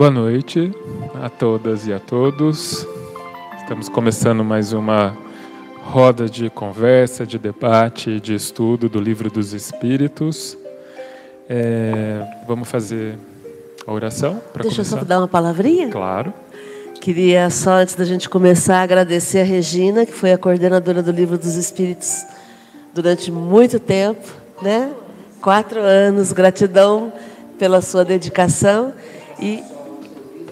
Boa noite a todas e a todos. Estamos começando mais uma roda de conversa, de debate, de estudo do Livro dos Espíritos. É, vamos fazer a oração para Deixa começar? eu só dar uma palavrinha. Claro. Queria só antes da gente começar agradecer a Regina, que foi a coordenadora do Livro dos Espíritos durante muito tempo, né? Quatro anos. Gratidão pela sua dedicação e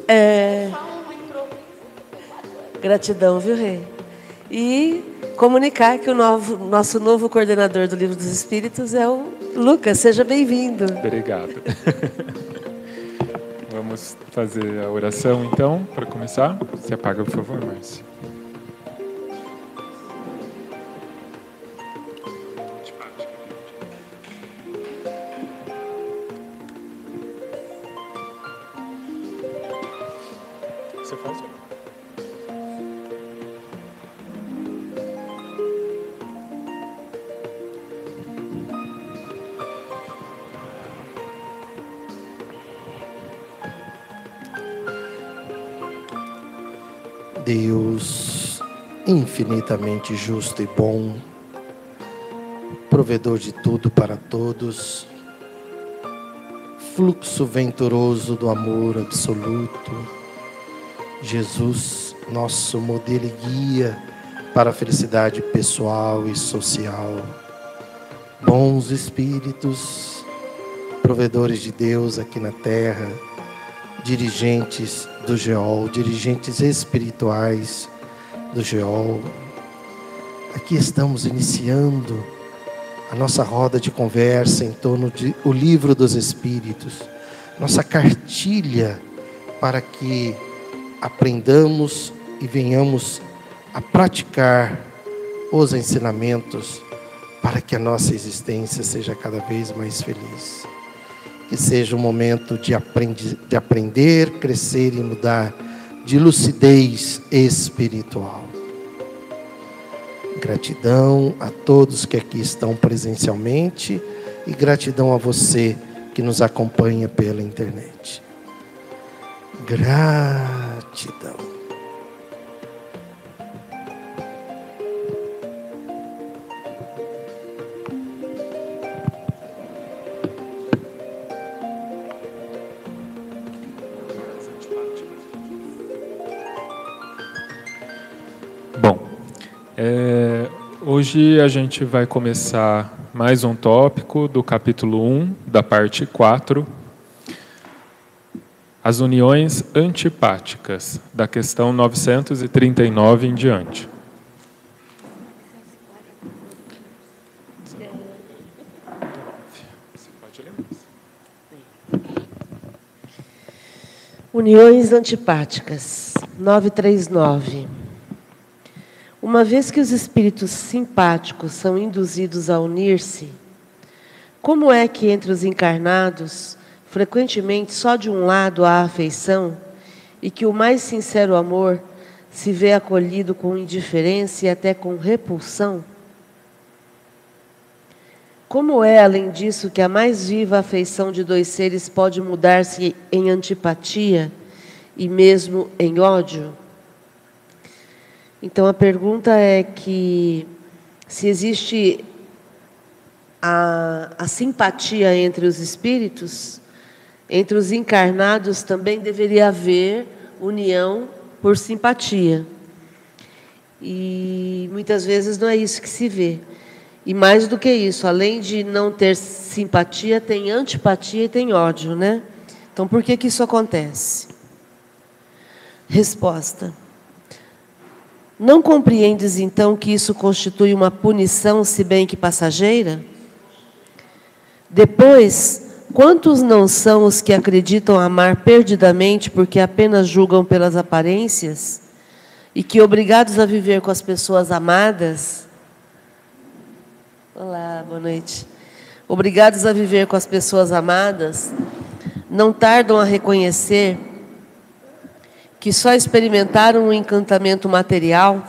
é... Gratidão, viu, Rei? E comunicar que o novo, nosso novo coordenador do Livro dos Espíritos é o Lucas. Seja bem-vindo. Obrigado. Vamos fazer a oração, então, para começar. Se apaga, por favor, Márcia. Infinitamente justo e bom, provedor de tudo para todos, fluxo venturoso do amor absoluto, Jesus, nosso modelo e guia para a felicidade pessoal e social. Bons espíritos, provedores de Deus aqui na terra, dirigentes do GEOL, dirigentes espirituais do GEOL. Aqui estamos iniciando a nossa roda de conversa em torno de o livro dos Espíritos, nossa cartilha para que aprendamos e venhamos a praticar os ensinamentos para que a nossa existência seja cada vez mais feliz que seja um momento de, aprendi, de aprender, crescer e mudar, de lucidez espiritual. Gratidão a todos que aqui estão presencialmente e gratidão a você que nos acompanha pela internet. Gratidão. Hoje a gente vai começar mais um tópico do capítulo 1, da parte 4, as uniões antipáticas, da questão 939 em diante. Uniões antipáticas, 939. Uma vez que os espíritos simpáticos são induzidos a unir-se, como é que entre os encarnados, frequentemente só de um lado há afeição, e que o mais sincero amor se vê acolhido com indiferença e até com repulsão? Como é, além disso, que a mais viva afeição de dois seres pode mudar-se em antipatia e mesmo em ódio? Então a pergunta é que se existe a, a simpatia entre os espíritos, entre os encarnados também deveria haver união por simpatia. E muitas vezes não é isso que se vê. E mais do que isso, além de não ter simpatia, tem antipatia e tem ódio, né? Então por que que isso acontece? Resposta. Não compreendes então que isso constitui uma punição, se bem que passageira? Depois, quantos não são os que acreditam amar perdidamente porque apenas julgam pelas aparências? E que, obrigados a viver com as pessoas amadas. Olá, boa noite. Obrigados a viver com as pessoas amadas, não tardam a reconhecer que só experimentaram um encantamento material,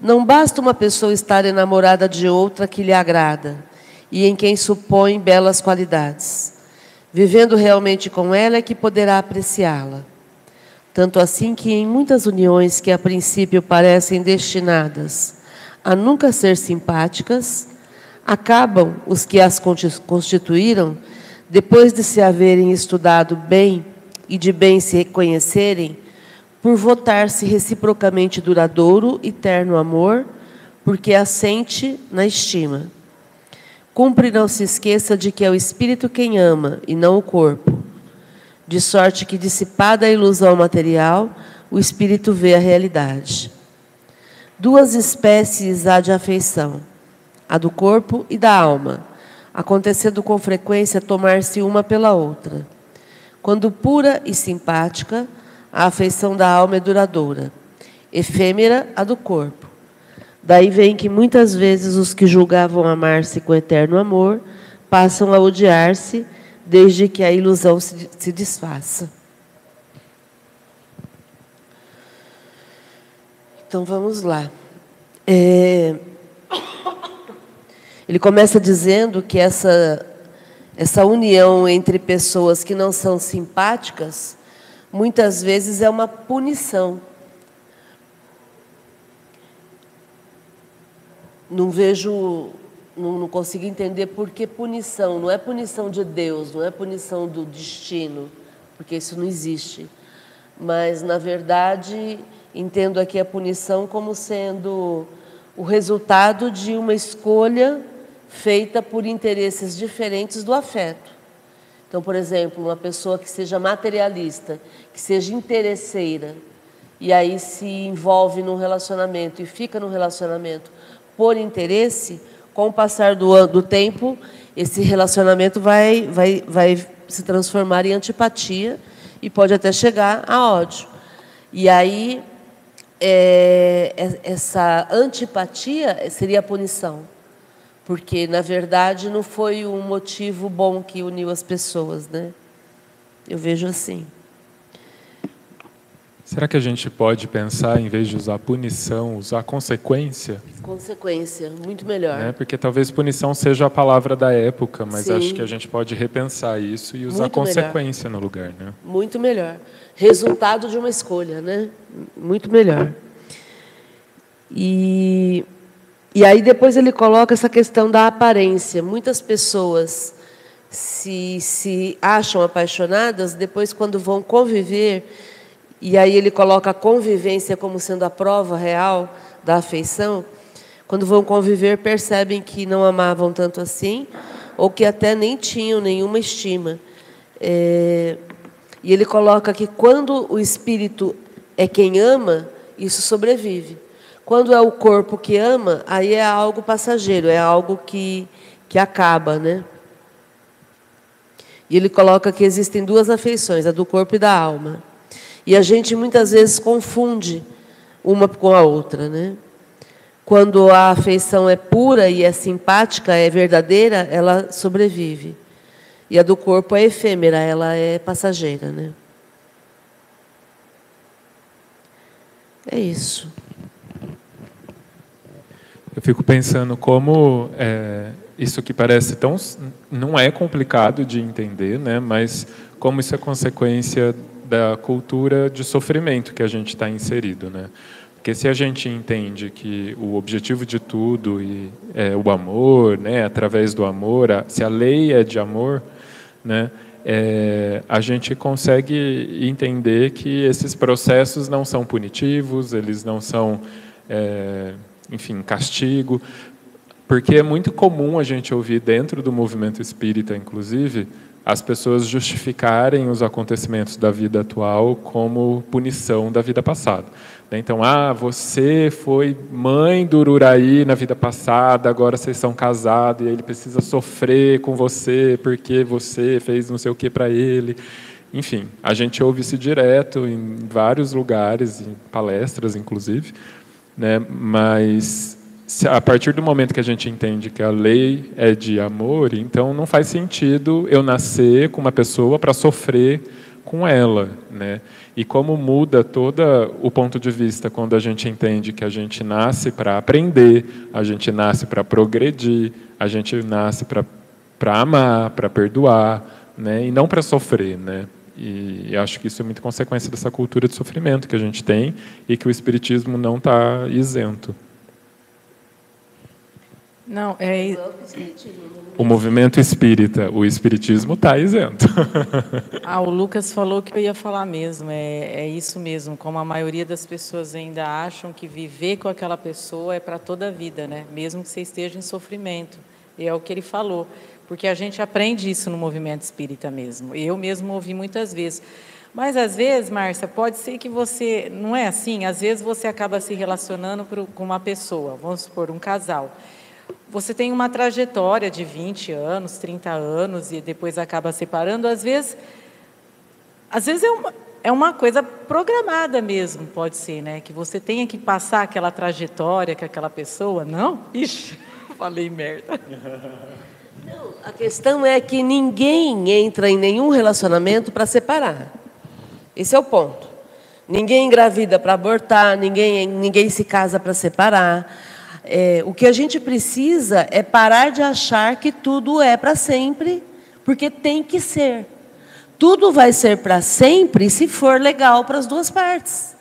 não basta uma pessoa estar enamorada de outra que lhe agrada e em quem supõe belas qualidades. Vivendo realmente com ela é que poderá apreciá-la. Tanto assim que em muitas uniões que a princípio parecem destinadas a nunca ser simpáticas, acabam os que as constituíram, depois de se haverem estudado bem e de bem se reconhecerem, por votar-se reciprocamente duradouro e terno amor, porque assente na estima. Cumpre não se esqueça de que é o espírito quem ama e não o corpo. De sorte que, dissipada a ilusão material, o espírito vê a realidade. Duas espécies há de afeição, a do corpo e da alma, acontecendo com frequência tomar-se uma pela outra. Quando pura e simpática, a afeição da alma é duradoura, efêmera a do corpo Daí vem que muitas vezes os que julgavam amar-se com eterno amor passam a odiar-se desde que a ilusão se, se desfaça. Então vamos lá. É... Ele começa dizendo que essa, essa união entre pessoas que não são simpáticas muitas vezes é uma punição não vejo, não, não, consigo entender por que punição. Não é punição de Deus, não é punição do destino, porque isso não existe. Mas, na verdade, entendo aqui a punição como sendo o resultado de uma escolha feita por interesses diferentes do afeto. Então, por exemplo, uma pessoa que seja materialista, que seja interesseira, e aí se envolve num relacionamento e fica no relacionamento por interesse, com o passar do, do tempo, esse relacionamento vai, vai, vai se transformar em antipatia e pode até chegar a ódio. E aí, é, é essa antipatia seria a punição. Porque, na verdade, não foi um motivo bom que uniu as pessoas, né? Eu vejo assim. Será que a gente pode pensar, em vez de usar punição, usar consequência? Consequência, muito melhor. É, porque talvez punição seja a palavra da época, mas Sim. acho que a gente pode repensar isso e usar muito consequência melhor. no lugar. Né? Muito melhor. Resultado de uma escolha, né? Muito melhor. E, e aí depois ele coloca essa questão da aparência. Muitas pessoas se, se acham apaixonadas, depois quando vão conviver e aí ele coloca a convivência como sendo a prova real da afeição. Quando vão conviver, percebem que não amavam tanto assim, ou que até nem tinham nenhuma estima. É... E ele coloca que quando o espírito é quem ama, isso sobrevive. Quando é o corpo que ama, aí é algo passageiro, é algo que, que acaba, né? E ele coloca que existem duas afeições, a do corpo e da alma. E a gente muitas vezes confunde uma com a outra, né? Quando a afeição é pura e é simpática, é verdadeira, ela sobrevive. E a do corpo é efêmera, ela é passageira, né? É isso. Eu fico pensando como é, isso que parece tão não é complicado de entender, né? Mas como isso é consequência da cultura de sofrimento que a gente está inserido, né? Porque se a gente entende que o objetivo de tudo e é o amor, né, através do amor, se a lei é de amor, né, é, a gente consegue entender que esses processos não são punitivos, eles não são, é, enfim, castigo, porque é muito comum a gente ouvir dentro do movimento espírita, inclusive, as pessoas justificarem os acontecimentos da vida atual como punição da vida passada. Né? Então, ah, você foi mãe do Ururaí na vida passada, agora vocês são casados e ele precisa sofrer com você porque você fez não sei o que para ele. Enfim, a gente ouve isso direto em vários lugares, em palestras, inclusive, né? mas a partir do momento que a gente entende que a lei é de amor, então não faz sentido eu nascer com uma pessoa para sofrer com ela, né? E como muda todo o ponto de vista quando a gente entende que a gente nasce para aprender, a gente nasce para progredir, a gente nasce para amar, para perdoar, né? E não para sofrer, né? E acho que isso é muito consequência dessa cultura de sofrimento que a gente tem e que o espiritismo não está isento. Não, é. O movimento espírita, o espiritismo está isento. Ah, o Lucas falou que eu ia falar mesmo. É, é isso mesmo. Como a maioria das pessoas ainda acham que viver com aquela pessoa é para toda a vida, né? Mesmo que você esteja em sofrimento. E é o que ele falou. Porque a gente aprende isso no movimento espírita mesmo. Eu mesmo ouvi muitas vezes. Mas às vezes, Márcia, pode ser que você. Não é assim? Às vezes você acaba se relacionando com uma pessoa, vamos supor, um casal você tem uma trajetória de 20 anos, 30 anos e depois acaba separando, às vezes, às vezes é uma, é uma coisa programada mesmo, pode ser, né? Que você tenha que passar aquela trajetória com aquela pessoa, não? Ixi, falei merda. Não, a questão é que ninguém entra em nenhum relacionamento para separar. Esse é o ponto. Ninguém engravida para abortar, ninguém, ninguém se casa para separar. É, o que a gente precisa é parar de achar que tudo é para sempre, porque tem que ser. Tudo vai ser para sempre se for legal para as duas partes.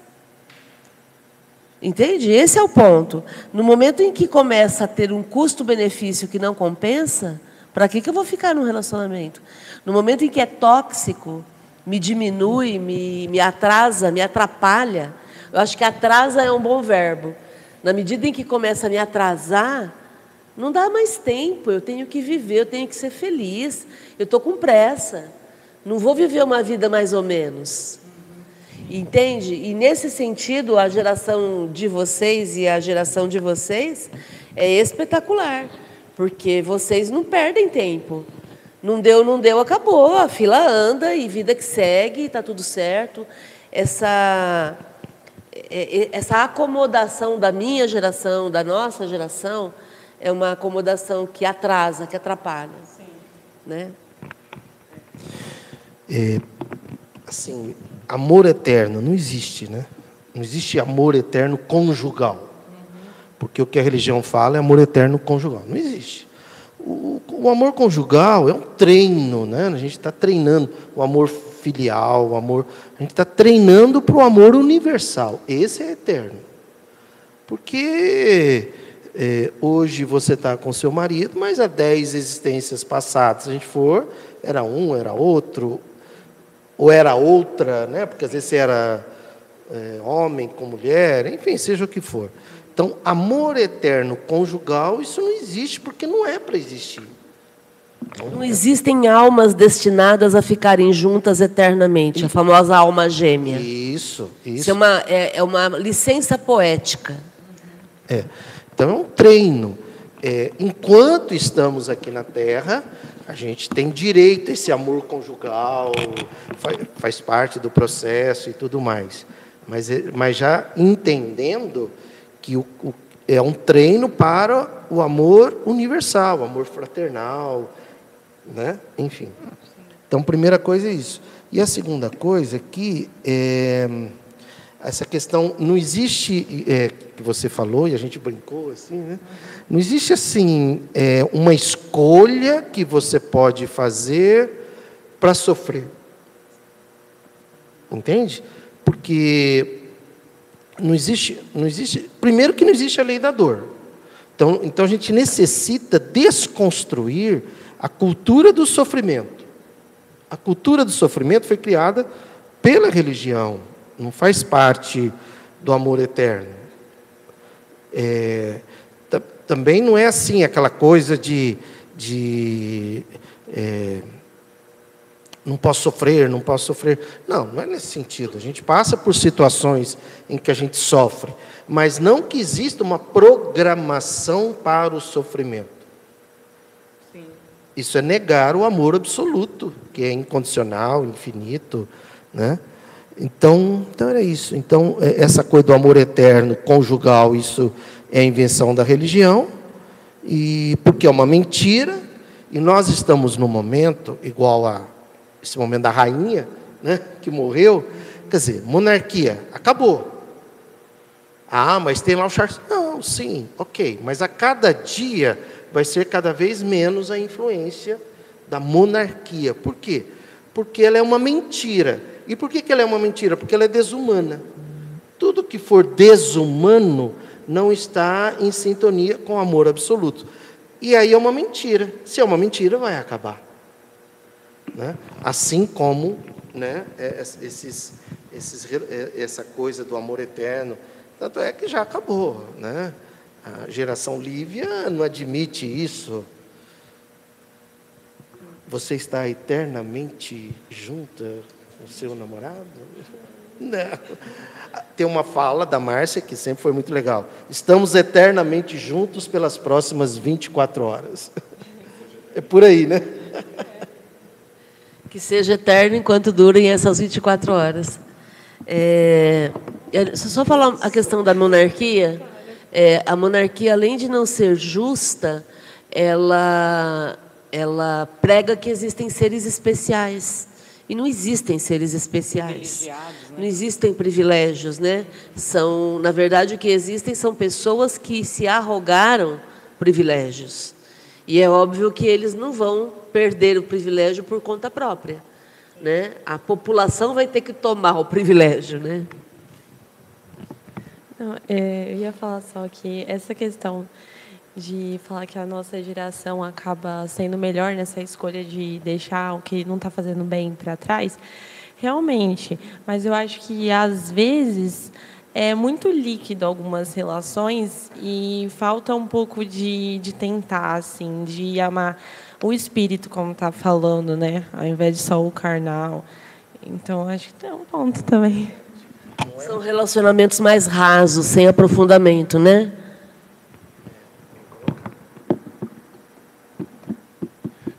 Entende? Esse é o ponto. No momento em que começa a ter um custo-benefício que não compensa, para que, que eu vou ficar num relacionamento? No momento em que é tóxico, me diminui, me, me atrasa, me atrapalha. Eu acho que atrasa é um bom verbo. Na medida em que começa a me atrasar, não dá mais tempo, eu tenho que viver, eu tenho que ser feliz, eu estou com pressa, não vou viver uma vida mais ou menos. Entende? E nesse sentido, a geração de vocês e a geração de vocês é espetacular, porque vocês não perdem tempo. Não deu, não deu, acabou. A fila anda e vida que segue, está tudo certo. Essa é, é, essa acomodação da minha geração, da nossa geração, é uma acomodação que atrasa, que atrapalha. Sim. Né? É, assim, amor eterno não existe, né? Não existe amor eterno conjugal. Porque o que a religião fala é amor eterno conjugal. Não existe. O, o amor conjugal é um treino, né? A gente está treinando o amor filial, o amor. A gente está treinando para o amor universal. Esse é eterno. Porque é, hoje você está com seu marido, mas há dez existências passadas, se a gente for, era um, era outro, ou era outra, né? porque às vezes você era é, homem com mulher, enfim, seja o que for. Então, amor eterno conjugal, isso não existe, porque não é para existir. Não existem almas destinadas a ficarem juntas eternamente, a famosa alma gêmea. Isso, isso. Isso é uma, é, é uma licença poética. É. Então é um treino. É, enquanto estamos aqui na Terra, a gente tem direito a esse amor conjugal, faz, faz parte do processo e tudo mais. Mas, é, mas já entendendo que o, o, é um treino para o amor universal, o amor fraternal, né? Enfim. Então, primeira coisa é isso. E a segunda coisa aqui é essa questão não existe é, que você falou e a gente brincou assim, né? Não existe assim é, uma escolha que você pode fazer para sofrer, entende? Porque não existe, não existe. Primeiro que não existe a lei da dor. Então, então a gente necessita desconstruir a cultura do sofrimento. A cultura do sofrimento foi criada pela religião, não faz parte do amor eterno. É, também não é assim aquela coisa de, de é, não posso sofrer, não posso sofrer. Não, não é nesse sentido. A gente passa por situações em que a gente sofre, mas não que exista uma programação para o sofrimento. Isso é negar o amor absoluto, que é incondicional, infinito, né? Então, então era isso. Então, é, essa coisa do amor eterno, conjugal, isso é invenção da religião, e porque é uma mentira, e nós estamos no momento igual a esse momento da rainha, né, que morreu, quer dizer, monarquia acabou. Ah, mas tem lá o Charles. Não, sim, ok, mas a cada dia vai ser cada vez menos a influência da monarquia. Por quê? Porque ela é uma mentira. E por que, que ela é uma mentira? Porque ela é desumana. Tudo que for desumano não está em sintonia com o amor absoluto. E aí é uma mentira. Se é uma mentira, vai acabar. Né? Assim como né, é, esses, esses, é, essa coisa do amor eterno. Tanto é que já acabou. Né? A geração Lívia não admite isso. Você está eternamente junta com seu namorado? Não. Tem uma fala da Márcia que sempre foi muito legal. Estamos eternamente juntos pelas próximas 24 horas. É por aí, né? Que seja eterno enquanto durem essas 24 horas. É, só falar a questão da monarquia. É, a monarquia, além de não ser justa, ela, ela prega que existem seres especiais. E não existem seres especiais. Né? Não existem privilégios, né? São, na verdade, o que existem são pessoas que se arrogaram privilégios. E é óbvio que eles não vão perder o privilégio por conta própria, né? A população vai ter que tomar o privilégio, né? Não, é, eu ia falar só que essa questão de falar que a nossa geração acaba sendo melhor nessa escolha de deixar o que não está fazendo bem para trás, realmente. Mas eu acho que às vezes é muito líquido algumas relações e falta um pouco de, de tentar, assim, de amar o espírito, como está falando, né? Ao invés de só o carnal. Então acho que tem um ponto também. São relacionamentos mais rasos, sem aprofundamento, né?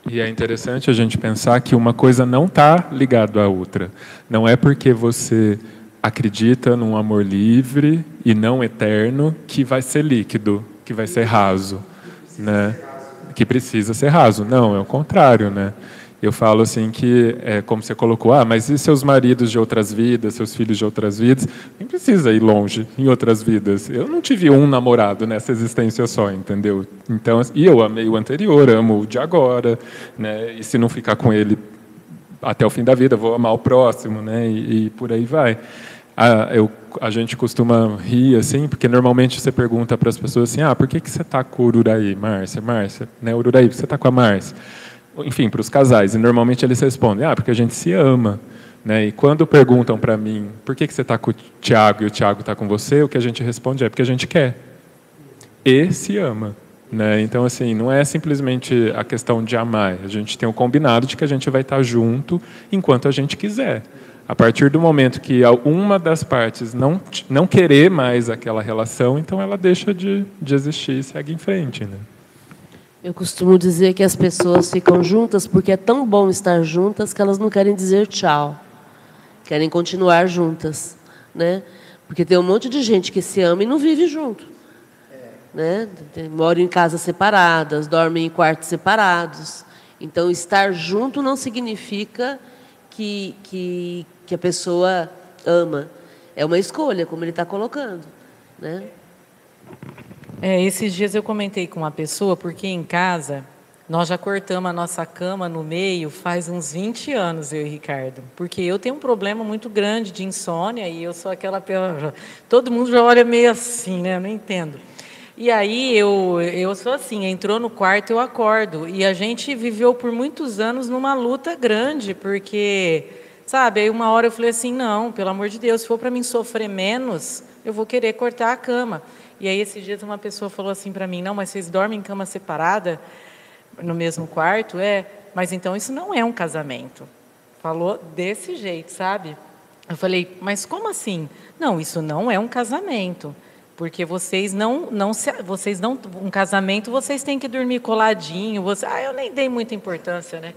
E é interessante a gente pensar que uma coisa não está ligada à outra. Não é porque você acredita num amor livre e não eterno que vai ser líquido, que vai ser raso, né? Que precisa ser raso. Não, é o contrário, né? Eu falo assim que, é, como você colocou, ah, mas e seus maridos de outras vidas, seus filhos de outras vidas? Nem precisa ir longe em outras vidas. Eu não tive um namorado nessa existência só, entendeu? Então, e eu amei o anterior, amo o de agora, né? E se não ficar com ele até o fim da vida, vou amar o próximo, né? E, e por aí vai. Ah, eu, a gente costuma rir assim, porque normalmente você pergunta para as pessoas assim: ah, por que, que você está com o Ururaí, Márcia? Márcia, né? Ururaí, você está com a Márcia? enfim, para os casais. E normalmente eles respondem: ah, porque a gente se ama. Né? E quando perguntam para mim por que, que você está com o Tiago e o Tiago está com você, o que a gente responde é porque a gente quer. E se ama. Né? Então, assim, não é simplesmente a questão de amar. A gente tem um combinado de que a gente vai estar junto enquanto a gente quiser. A partir do momento que uma das partes não, não querer mais aquela relação, então ela deixa de, de existir e segue em frente. Né? Eu costumo dizer que as pessoas ficam juntas porque é tão bom estar juntas que elas não querem dizer tchau. Querem continuar juntas, né? Porque tem um monte de gente que se ama e não vive junto. Né? Moram em casas separadas, dormem em quartos separados. Então, estar junto não significa que, que, que a pessoa ama. É uma escolha, como ele está colocando. Né? É, esses dias eu comentei com uma pessoa, porque em casa nós já cortamos a nossa cama no meio faz uns 20 anos, eu e Ricardo. Porque eu tenho um problema muito grande de insônia e eu sou aquela. Todo mundo já olha meio assim, né? Eu não entendo. E aí eu, eu sou assim, entrou no quarto, eu acordo. E a gente viveu por muitos anos numa luta grande, porque, sabe, aí uma hora eu falei assim, não, pelo amor de Deus, se for para mim sofrer menos, eu vou querer cortar a cama. E aí, esses dias, uma pessoa falou assim para mim: Não, mas vocês dormem em cama separada, no mesmo quarto? É, mas então isso não é um casamento. Falou desse jeito, sabe? Eu falei: Mas como assim? Não, isso não é um casamento. Porque vocês não, não se, vocês não, um casamento vocês têm que dormir coladinho. Você, ah, eu nem dei muita importância, né?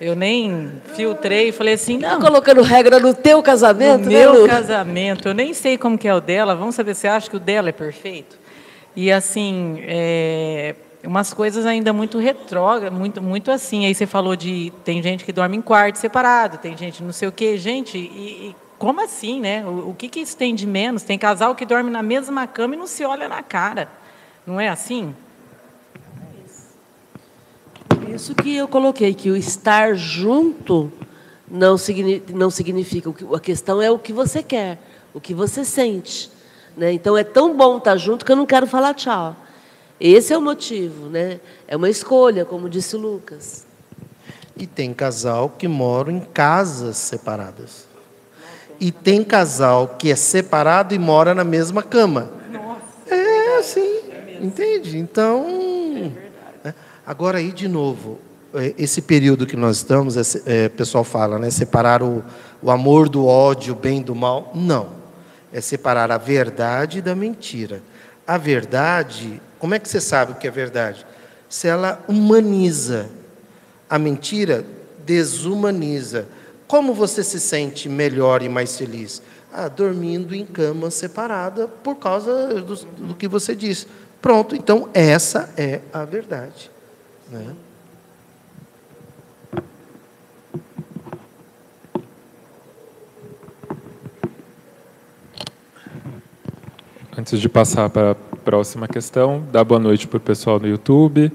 Eu nem filtrei, falei assim, não. Tá colocando regra no teu casamento, no né, meu Lu? casamento. Eu nem sei como que é o dela. Vamos saber se acha que o dela é perfeito. E assim, é, umas coisas ainda muito retrógradas, muito, muito assim. Aí você falou de tem gente que dorme em quarto separado, tem gente não sei o quê. Gente, e, e como assim, né? O, o que, que isso tem de menos? Tem casal que dorme na mesma cama e não se olha na cara. Não é assim? Isso que eu coloquei, que o estar junto não, não significa. A questão é o que você quer, o que você sente. Né? Então é tão bom estar junto que eu não quero falar tchau. Esse é o motivo, né? É uma escolha, como disse o Lucas. E tem casal que mora em casas separadas. E tem casal que é separado e mora na mesma cama. Nossa, é assim, entende? Então, agora aí de novo, é, esse período que nós estamos, é, o pessoal fala, né? Separar o, o amor do ódio, o bem do mal. Não é separar a verdade da mentira. A verdade, como é que você sabe o que é verdade? Se ela humaniza. A mentira desumaniza. Como você se sente melhor e mais feliz? Ah, dormindo em cama separada por causa do, do que você disse. Pronto, então essa é a verdade. Né? Antes de passar para a próxima questão, dá boa noite para o pessoal no YouTube.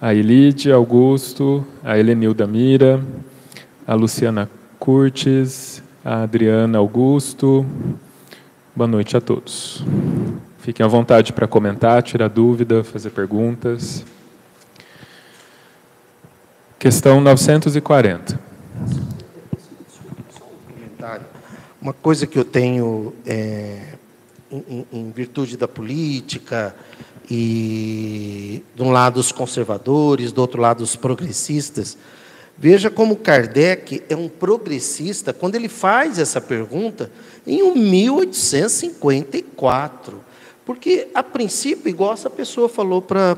A Elide, Augusto, a Helenilda Mira, a Luciana Curtis, a Adriana Augusto. Boa noite a todos. Fiquem à vontade para comentar, tirar dúvida, fazer perguntas. Questão 940. Uma coisa que eu tenho é, em, em virtude da política, e de um lado os conservadores, do outro lado os progressistas. Veja como Kardec é um progressista quando ele faz essa pergunta em 1854. Porque, a princípio, igual essa pessoa falou para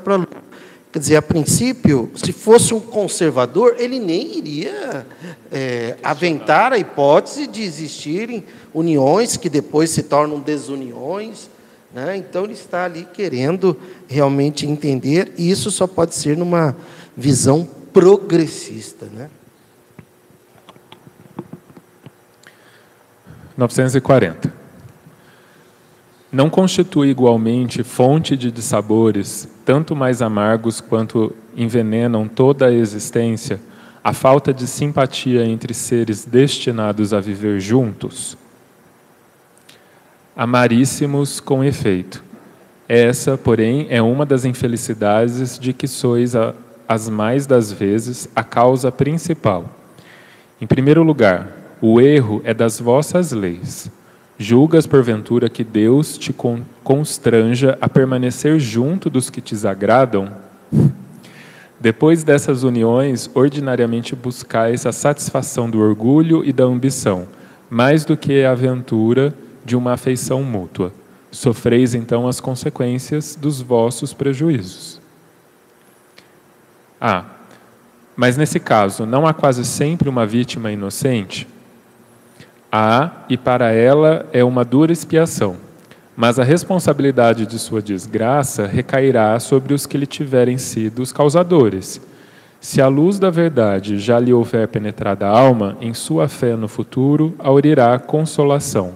Quer dizer, a princípio, se fosse um conservador, ele nem iria é, aventar a hipótese de existirem uniões que depois se tornam desuniões. Né? Então, ele está ali querendo realmente entender, e isso só pode ser numa visão progressista. Né? 940 não constitui igualmente fonte de dissabores, tanto mais amargos quanto envenenam toda a existência, a falta de simpatia entre seres destinados a viver juntos? Amaríssimos com efeito. Essa, porém, é uma das infelicidades de que sois, a, as mais das vezes, a causa principal. Em primeiro lugar, o erro é das vossas leis Julgas, porventura, que Deus te constranja a permanecer junto dos que te agradam? Depois dessas uniões, ordinariamente buscais a satisfação do orgulho e da ambição, mais do que a aventura de uma afeição mútua. Sofreis então as consequências dos vossos prejuízos. Ah, mas nesse caso, não há quase sempre uma vítima inocente? Há, e para ela é uma dura expiação, mas a responsabilidade de sua desgraça recairá sobre os que lhe tiverem sido os causadores. Se a luz da verdade já lhe houver penetrado a alma, em sua fé no futuro aurirá consolação.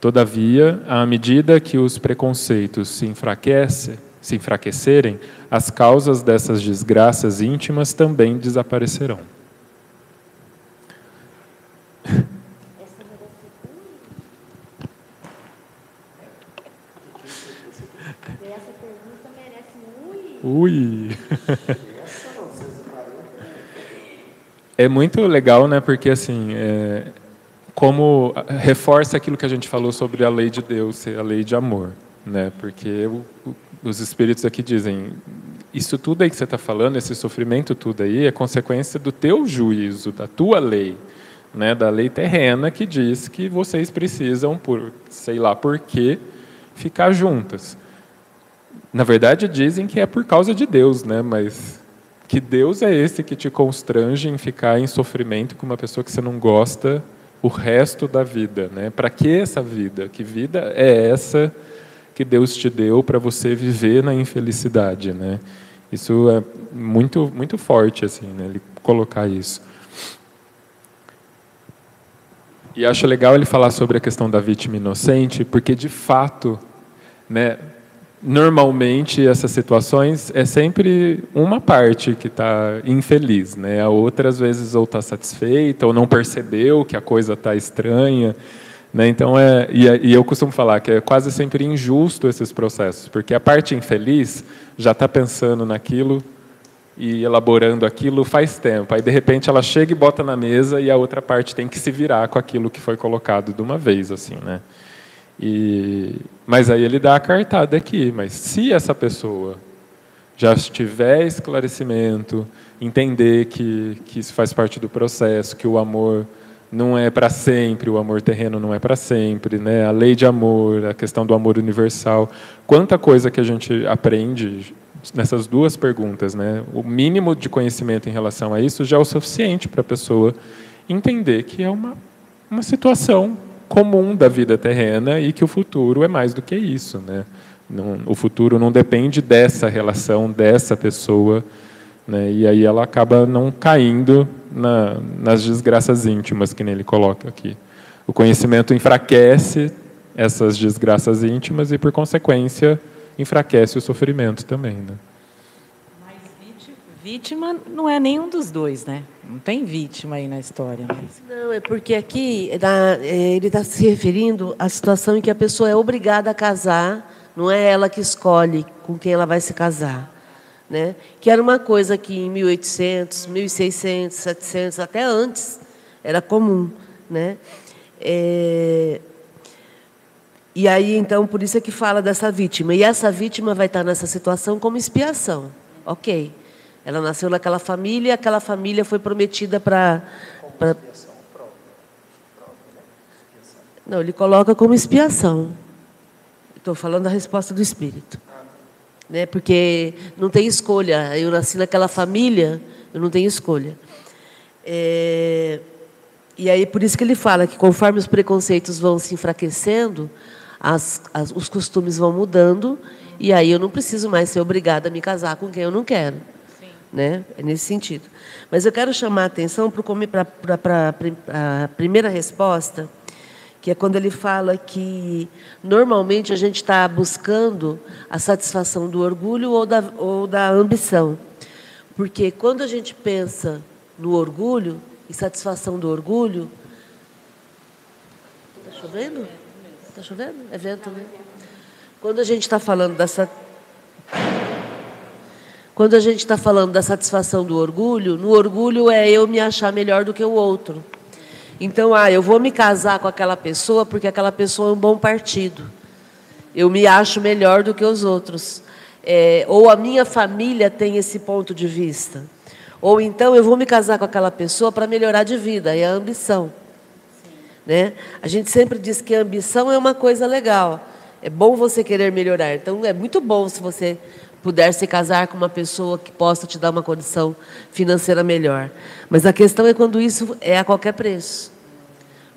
Todavia, à medida que os preconceitos se, enfraquece, se enfraquecerem, as causas dessas desgraças íntimas também desaparecerão. Ui! é muito legal, né? Porque assim, é, como reforça aquilo que a gente falou sobre a lei de Deus, ser a lei de amor, né? Porque o, o, os espíritos aqui dizem, isso tudo aí que você está falando, esse sofrimento tudo aí, é consequência do teu juízo, da tua lei, né? Da lei terrena que diz que vocês precisam, por sei lá por quê, ficar juntas. Na verdade, dizem que é por causa de Deus, né? Mas que Deus é esse que te constrange em ficar em sofrimento com uma pessoa que você não gosta o resto da vida, né? Para que essa vida? Que vida é essa que Deus te deu para você viver na infelicidade, né? Isso é muito muito forte assim, né? Ele colocar isso. E acho legal ele falar sobre a questão da vítima inocente, porque de fato, né, normalmente essas situações é sempre uma parte que está infeliz, né? A outra às vezes ou está satisfeita ou não percebeu que a coisa está estranha, né? Então é e, e, eu costumo falar que é quase sempre injusto esses processos, porque a parte infeliz já está pensando naquilo e elaborando aquilo faz tempo. Aí de repente ela chega e bota na mesa e a outra parte tem que se virar com aquilo que foi colocado de uma vez, assim, né? E, mas aí ele dá a cartada aqui. Mas se essa pessoa já tiver esclarecimento, entender que, que isso faz parte do processo, que o amor não é para sempre, o amor terreno não é para sempre, né? A lei de amor, a questão do amor universal, quanta coisa que a gente aprende nessas duas perguntas, né? O mínimo de conhecimento em relação a isso já é o suficiente para a pessoa entender que é uma uma situação comum da vida terrena e que o futuro é mais do que isso, né? Não, o futuro não depende dessa relação, dessa pessoa, né? E aí ela acaba não caindo na, nas desgraças íntimas que ele coloca aqui. O conhecimento enfraquece essas desgraças íntimas e, por consequência, enfraquece o sofrimento também, né? Vítima não é nenhum dos dois, né? Não tem vítima aí na história. Mas... Não, é porque aqui é, ele está se referindo à situação em que a pessoa é obrigada a casar, não é ela que escolhe com quem ela vai se casar. Né? Que era uma coisa que em 1800, 1600, 700, até antes, era comum. Né? É... E aí, então, por isso é que fala dessa vítima. E essa vítima vai estar nessa situação como expiação. Ok. Ela nasceu naquela família e aquela família foi prometida para. Pra... Não, ele coloca como expiação. Estou falando da resposta do Espírito. Né? Porque não tem escolha. Eu nasci naquela família, eu não tenho escolha. É... E aí, por isso que ele fala que conforme os preconceitos vão se enfraquecendo, as, as, os costumes vão mudando, e aí eu não preciso mais ser obrigada a me casar com quem eu não quero né? É nesse sentido. Mas eu quero chamar a atenção para a primeira resposta, que é quando ele fala que normalmente a gente está buscando a satisfação do orgulho ou da, ou da ambição. Porque quando a gente pensa no orgulho e satisfação do orgulho. Está chovendo? Está chovendo? É vento, né? Quando a gente está falando dessa quando a gente está falando da satisfação do orgulho, no orgulho é eu me achar melhor do que o outro. Então, ah, eu vou me casar com aquela pessoa porque aquela pessoa é um bom partido. Eu me acho melhor do que os outros. É, ou a minha família tem esse ponto de vista. Ou então eu vou me casar com aquela pessoa para melhorar de vida, é a ambição. Né? A gente sempre diz que a ambição é uma coisa legal. É bom você querer melhorar. Então é muito bom se você puder se casar com uma pessoa que possa te dar uma condição financeira melhor. Mas a questão é quando isso é a qualquer preço.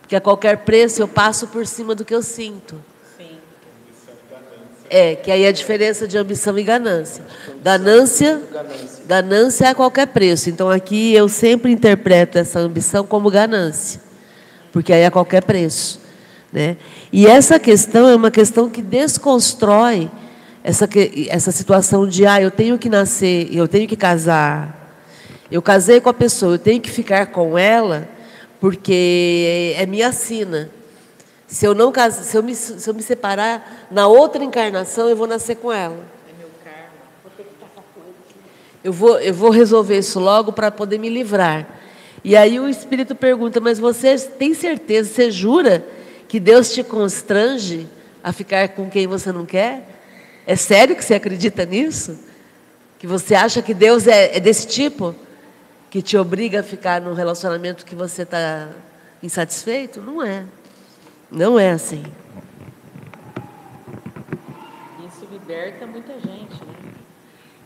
Porque a qualquer preço eu passo por cima do que eu sinto. Sim. É, que aí é a diferença de ambição e ganância. Ganância, ganância é a qualquer preço. Então aqui eu sempre interpreto essa ambição como ganância. Porque aí é a qualquer preço. Né? E essa questão é uma questão que desconstrói essa, essa situação de, ah, eu tenho que nascer, eu tenho que casar. Eu casei com a pessoa, eu tenho que ficar com ela porque é minha sina. Se eu não casar, se eu me, se eu me separar, na outra encarnação eu vou nascer com ela. É meu karma. Eu vou, eu vou resolver isso logo para poder me livrar. E aí o Espírito pergunta, mas você tem certeza, você jura que Deus te constrange a ficar com quem você não quer? É sério que você acredita nisso? Que você acha que Deus é, é desse tipo? Que te obriga a ficar num relacionamento que você está insatisfeito? Não é. Não é assim. Isso liberta muita gente, né?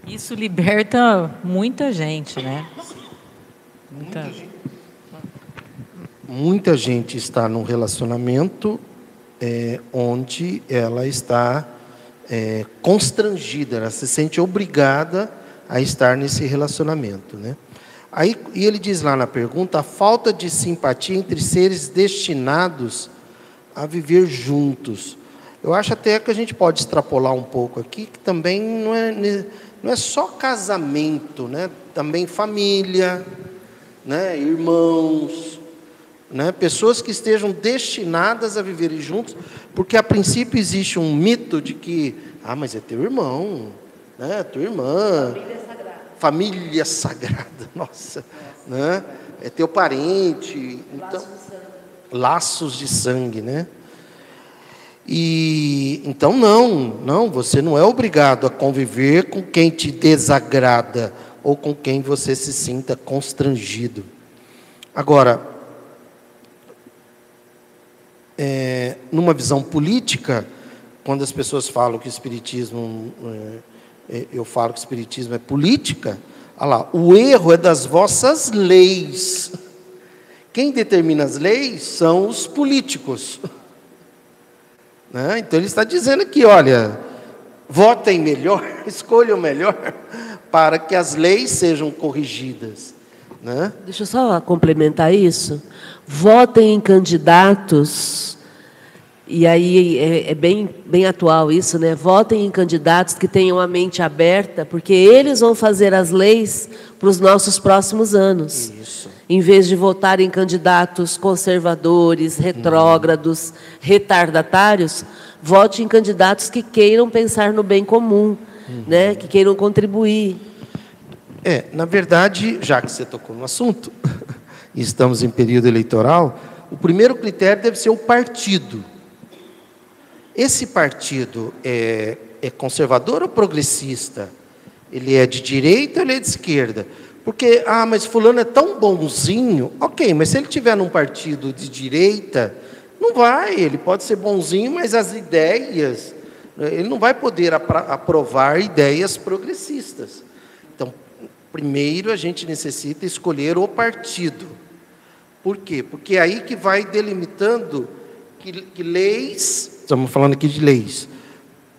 Isso liberta muita gente, né? Muita, muita gente. Muita gente está num relacionamento é, onde ela está é, constrangida, ela se sente obrigada a estar nesse relacionamento. Né? Aí, e ele diz lá na pergunta: a falta de simpatia entre seres destinados a viver juntos Eu acho até que a gente pode extrapolar um pouco aqui, que também não é, não é só casamento, né? também família, né? irmãos, né? pessoas que estejam destinadas a viverem juntos, porque a princípio existe um mito de que, ah, mas é teu irmão, né? tua irmã. Família sagrada. Família sagrada, nossa. Né? É teu parente. Então, laços de sangue, né? E então não, não, você não é obrigado a conviver com quem te desagrada ou com quem você se sinta constrangido. Agora, é, numa visão política, quando as pessoas falam que o espiritismo, é, é eu falo que o espiritismo é política, olha lá, o erro é das vossas leis. Quem determina as leis são os políticos. Né? Então ele está dizendo aqui: olha, votem melhor, escolham melhor, para que as leis sejam corrigidas. Né? Deixa eu só complementar isso. Votem em candidatos, e aí é, é, bem, bem atual isso, né? Votem em candidatos que tenham a mente aberta, porque eles vão fazer as leis para os nossos próximos anos. Isso em vez de votar em candidatos conservadores, retrógrados, retardatários, vote em candidatos que queiram pensar no bem comum, uhum. né? que queiram contribuir. É, na verdade, já que você tocou no assunto, e estamos em período eleitoral, o primeiro critério deve ser o partido. Esse partido é, é conservador ou progressista? Ele é de direita ou ele é de esquerda? Porque, ah, mas fulano é tão bonzinho. Ok, mas se ele tiver num partido de direita, não vai. Ele pode ser bonzinho, mas as ideias, né, ele não vai poder aprovar ideias progressistas. Primeiro a gente necessita escolher o partido. Por quê? Porque é aí que vai delimitando que, que leis, estamos falando aqui de leis,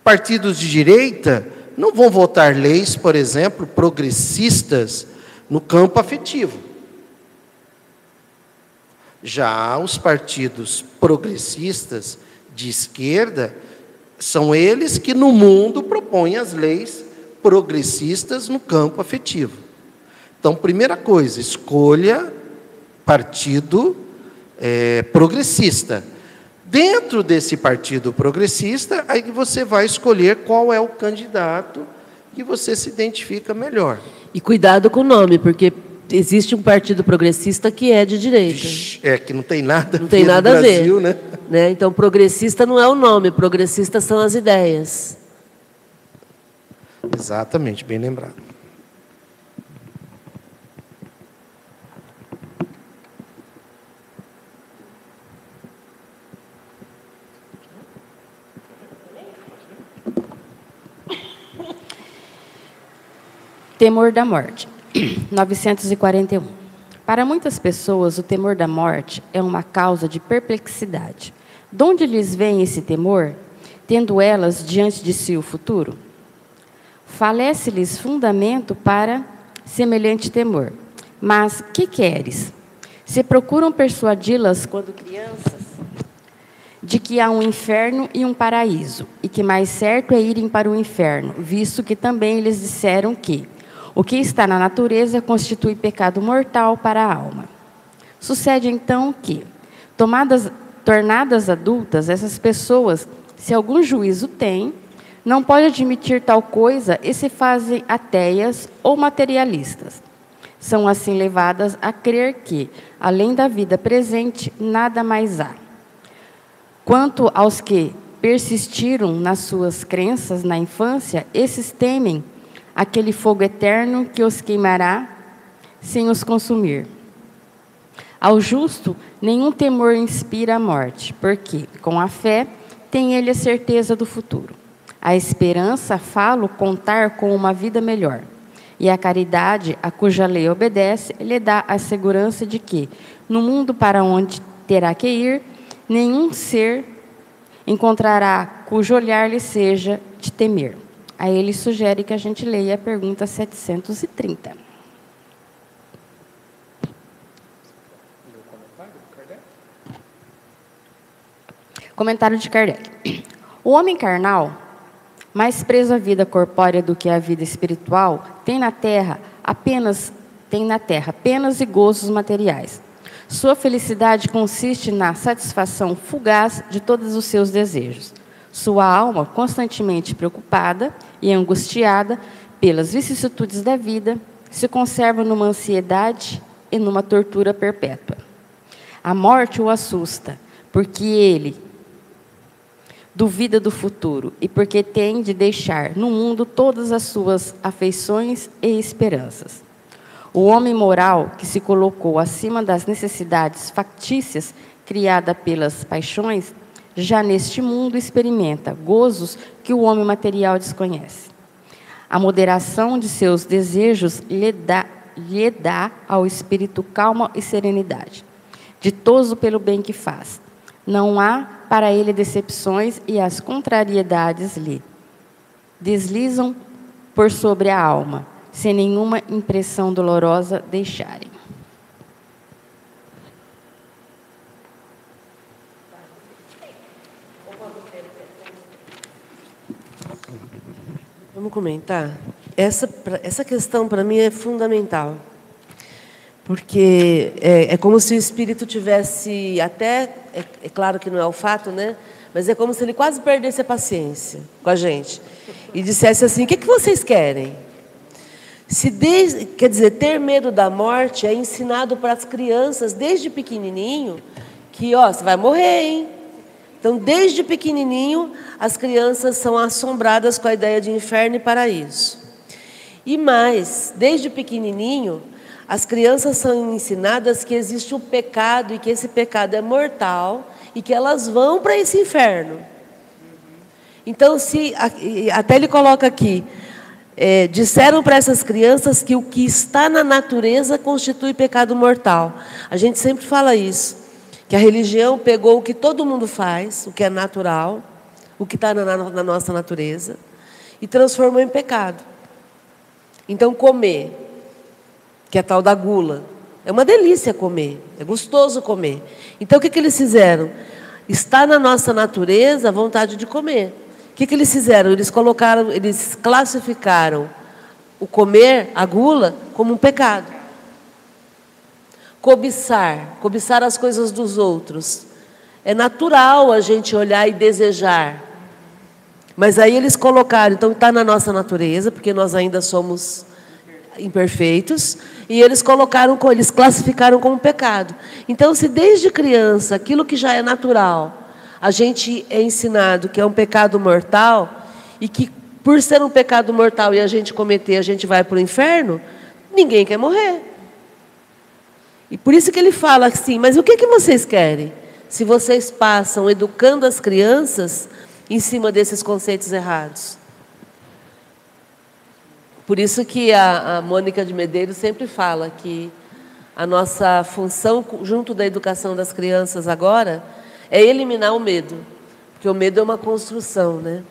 partidos de direita não vão votar leis, por exemplo, progressistas, no campo afetivo. Já os partidos progressistas de esquerda são eles que no mundo propõem as leis progressistas no campo afetivo. Então, primeira coisa, escolha partido é, progressista. Dentro desse partido progressista, aí você vai escolher qual é o candidato que você se identifica melhor. E cuidado com o nome, porque existe um partido progressista que é de direita. É, que não tem nada não tem nada a Brasil, ver. Né? né? Então, progressista não é o nome, progressista são as ideias. Exatamente, bem lembrado. Temor da morte. 941. Para muitas pessoas, o temor da morte é uma causa de perplexidade. De onde lhes vem esse temor, tendo elas diante de si o futuro? Falece-lhes fundamento para semelhante temor. Mas que queres? Se procuram persuadi-las quando crianças de que há um inferno e um paraíso, e que mais certo é irem para o inferno, visto que também lhes disseram que o que está na natureza constitui pecado mortal para a alma. Sucede então que, tomadas, tornadas adultas, essas pessoas, se algum juízo têm, não pode admitir tal coisa e se fazem ateias ou materialistas. São assim levadas a crer que, além da vida presente, nada mais há. Quanto aos que persistiram nas suas crenças na infância, esses temem aquele fogo eterno que os queimará sem os consumir. Ao justo, nenhum temor inspira a morte, porque, com a fé, tem ele a certeza do futuro. A esperança, falo, contar com uma vida melhor. E a caridade, a cuja lei obedece, lhe dá a segurança de que, no mundo para onde terá que ir, nenhum ser encontrará cujo olhar lhe seja de temer. Aí ele sugere que a gente leia a pergunta 730. Comentário de Kardec. O homem carnal, mais preso à vida corpórea do que à vida espiritual, tem na terra apenas tem na terra penas e gozos materiais. Sua felicidade consiste na satisfação fugaz de todos os seus desejos. Sua alma, constantemente preocupada e angustiada pelas vicissitudes da vida, se conserva numa ansiedade e numa tortura perpétua. A morte o assusta, porque ele duvida do futuro e porque tem de deixar no mundo todas as suas afeições e esperanças. O homem moral que se colocou acima das necessidades factícias criadas pelas paixões, já neste mundo experimenta gozos que o homem material desconhece. A moderação de seus desejos lhe dá, lhe dá ao espírito calma e serenidade, ditoso pelo bem que faz. Não há para ele decepções e as contrariedades lhe deslizam por sobre a alma, sem nenhuma impressão dolorosa deixarem. Vamos comentar? Essa, essa questão para mim é fundamental. Porque é, é, como se o espírito tivesse até. É, é, claro que não é o fato, né? Mas é como se ele quase perdesse a paciência com a gente. E dissesse assim: o que, que vocês querem? Se desde, quer dizer, ter medo da morte é ensinado para as crianças desde pequenininho que, ó, você vai morrer, hein? Então, desde pequenininho, as crianças são assombradas com a ideia de inferno e paraíso. E mais, desde pequenininho, as crianças são ensinadas que existe um pecado e que esse pecado é mortal e que elas vão para esse inferno. Então, se até ele coloca aqui, é, disseram para essas crianças que o que está na natureza constitui pecado mortal. A gente sempre fala isso. Que a religião pegou o que todo mundo faz, o que é natural, o que está na, na nossa natureza, e transformou em pecado. Então, comer, que é tal da gula, é uma delícia comer, é gostoso comer. Então, o que, que eles fizeram? Está na nossa natureza a vontade de comer. O que, que eles fizeram? Eles colocaram, eles classificaram o comer, a gula, como um pecado cobiçar, cobiçar as coisas dos outros. É natural a gente olhar e desejar. Mas aí eles colocaram, então está na nossa natureza, porque nós ainda somos imperfeitos, e eles colocaram, eles classificaram como pecado. Então, se desde criança aquilo que já é natural, a gente é ensinado que é um pecado mortal e que por ser um pecado mortal e a gente cometer, a gente vai para o inferno, ninguém quer morrer. E por isso que ele fala assim: mas o que, que vocês querem? Se vocês passam educando as crianças em cima desses conceitos errados. Por isso que a, a Mônica de Medeiros sempre fala que a nossa função junto da educação das crianças agora é eliminar o medo, porque o medo é uma construção, né?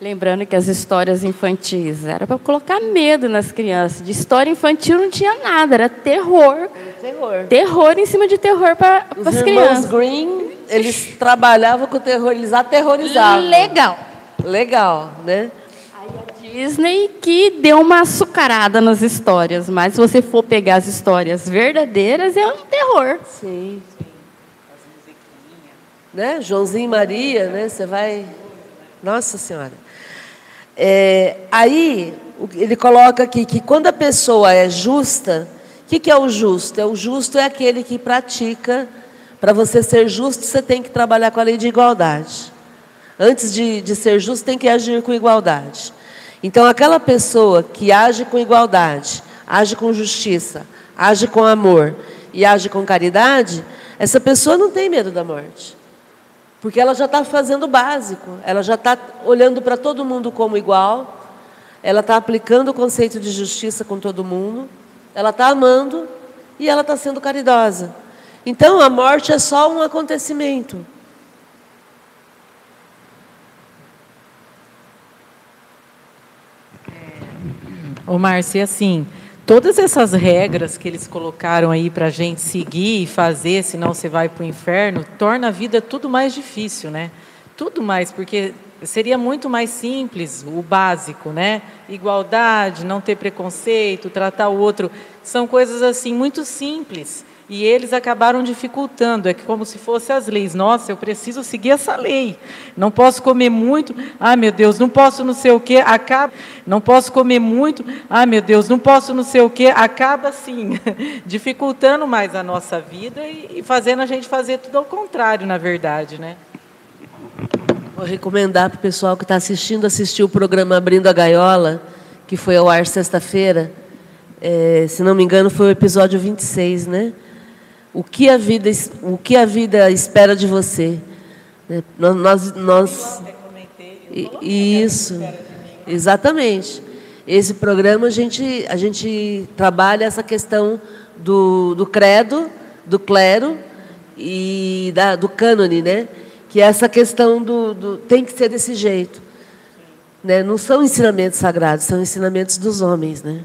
Lembrando que as histórias infantis era para colocar medo nas crianças. De história infantil não tinha nada, era terror. Terror. Terror em cima de terror para as crianças. Os Green, eles trabalhavam com terror, eles aterrorizavam. Legal. Legal, né? Aí a Disney que deu uma açucarada nas histórias, mas se você for pegar as histórias verdadeiras, é um terror. Sim. Né? Joãozinho e Maria, né? Você vai. Nossa Senhora. É, aí, ele coloca aqui que quando a pessoa é justa, o que, que é o justo? É, o justo é aquele que pratica. Para você ser justo, você tem que trabalhar com a lei de igualdade. Antes de, de ser justo, tem que agir com igualdade. Então, aquela pessoa que age com igualdade, age com justiça, age com amor e age com caridade, essa pessoa não tem medo da morte. Porque ela já está fazendo o básico, ela já está olhando para todo mundo como igual, ela está aplicando o conceito de justiça com todo mundo, ela está amando e ela está sendo caridosa. Então a morte é só um acontecimento. Ô, Márcia, assim, Todas essas regras que eles colocaram aí para a gente seguir e fazer, senão você vai para o inferno, torna a vida tudo mais difícil, né? tudo mais, porque seria muito mais simples o básico, né? Igualdade, não ter preconceito, tratar o outro, são coisas assim muito simples. E eles acabaram dificultando, é como se fossem as leis. Nossa, eu preciso seguir essa lei. Não posso comer muito. Ah, meu Deus, não posso não sei o quê. Acaba. Não posso comer muito. Ah, meu Deus, não posso não sei o quê. Acaba assim, dificultando mais a nossa vida e fazendo a gente fazer tudo ao contrário, na verdade, né? Vou recomendar para o pessoal que está assistindo assistir o programa Abrindo a Gaiola, que foi ao ar sexta-feira. É, se não me engano, foi o episódio 26, né? O que a vida, o que a vida espera de você. Né? Nós, nós, isso, exatamente. Esse programa a gente, a gente trabalha essa questão do, do credo, do clero e da, do cânone, né? que é essa questão do, do tem que ser desse jeito. Né? Não são ensinamentos sagrados, são ensinamentos dos homens. Né?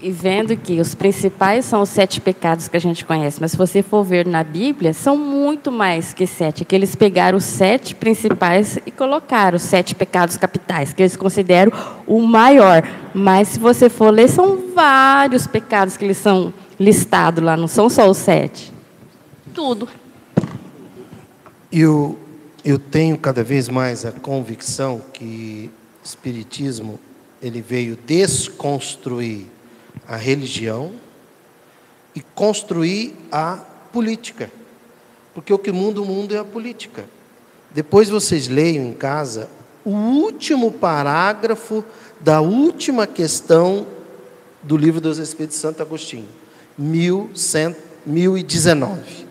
E vendo que os principais são os sete pecados que a gente conhece, mas se você for ver na Bíblia, são muito mais que sete. Que eles pegaram os sete principais e colocaram os sete pecados capitais, que eles consideram o maior. Mas se você for ler, são vários pecados que eles são listados lá, não são só os sete. Tudo. Eu, eu tenho cada vez mais a convicção que o Espiritismo ele veio desconstruir a religião e construir a política. Porque o que muda o mundo é a política. Depois vocês leiam em casa o último parágrafo da última questão do livro dos Espíritos de Santo Agostinho, 1119.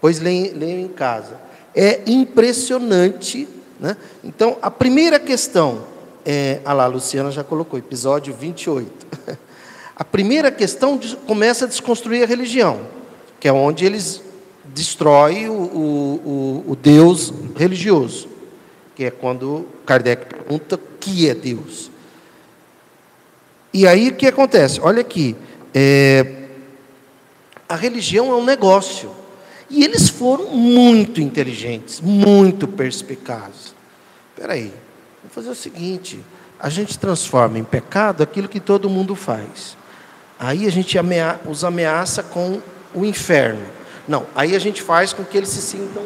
Pois leiam, leiam em casa é impressionante. Né? Então, a primeira questão, é, ah lá, a Luciana já colocou, episódio 28. A primeira questão começa a desconstruir a religião, que é onde eles destroem o, o, o, o Deus religioso, que é quando Kardec pergunta o que é Deus. E aí o que acontece? Olha aqui, é, a religião é um negócio. E eles foram muito inteligentes, muito perspicazes. Espera aí, vamos fazer o seguinte: a gente transforma em pecado aquilo que todo mundo faz. Aí a gente amea os ameaça com o inferno. Não, aí a gente faz com que eles se sintam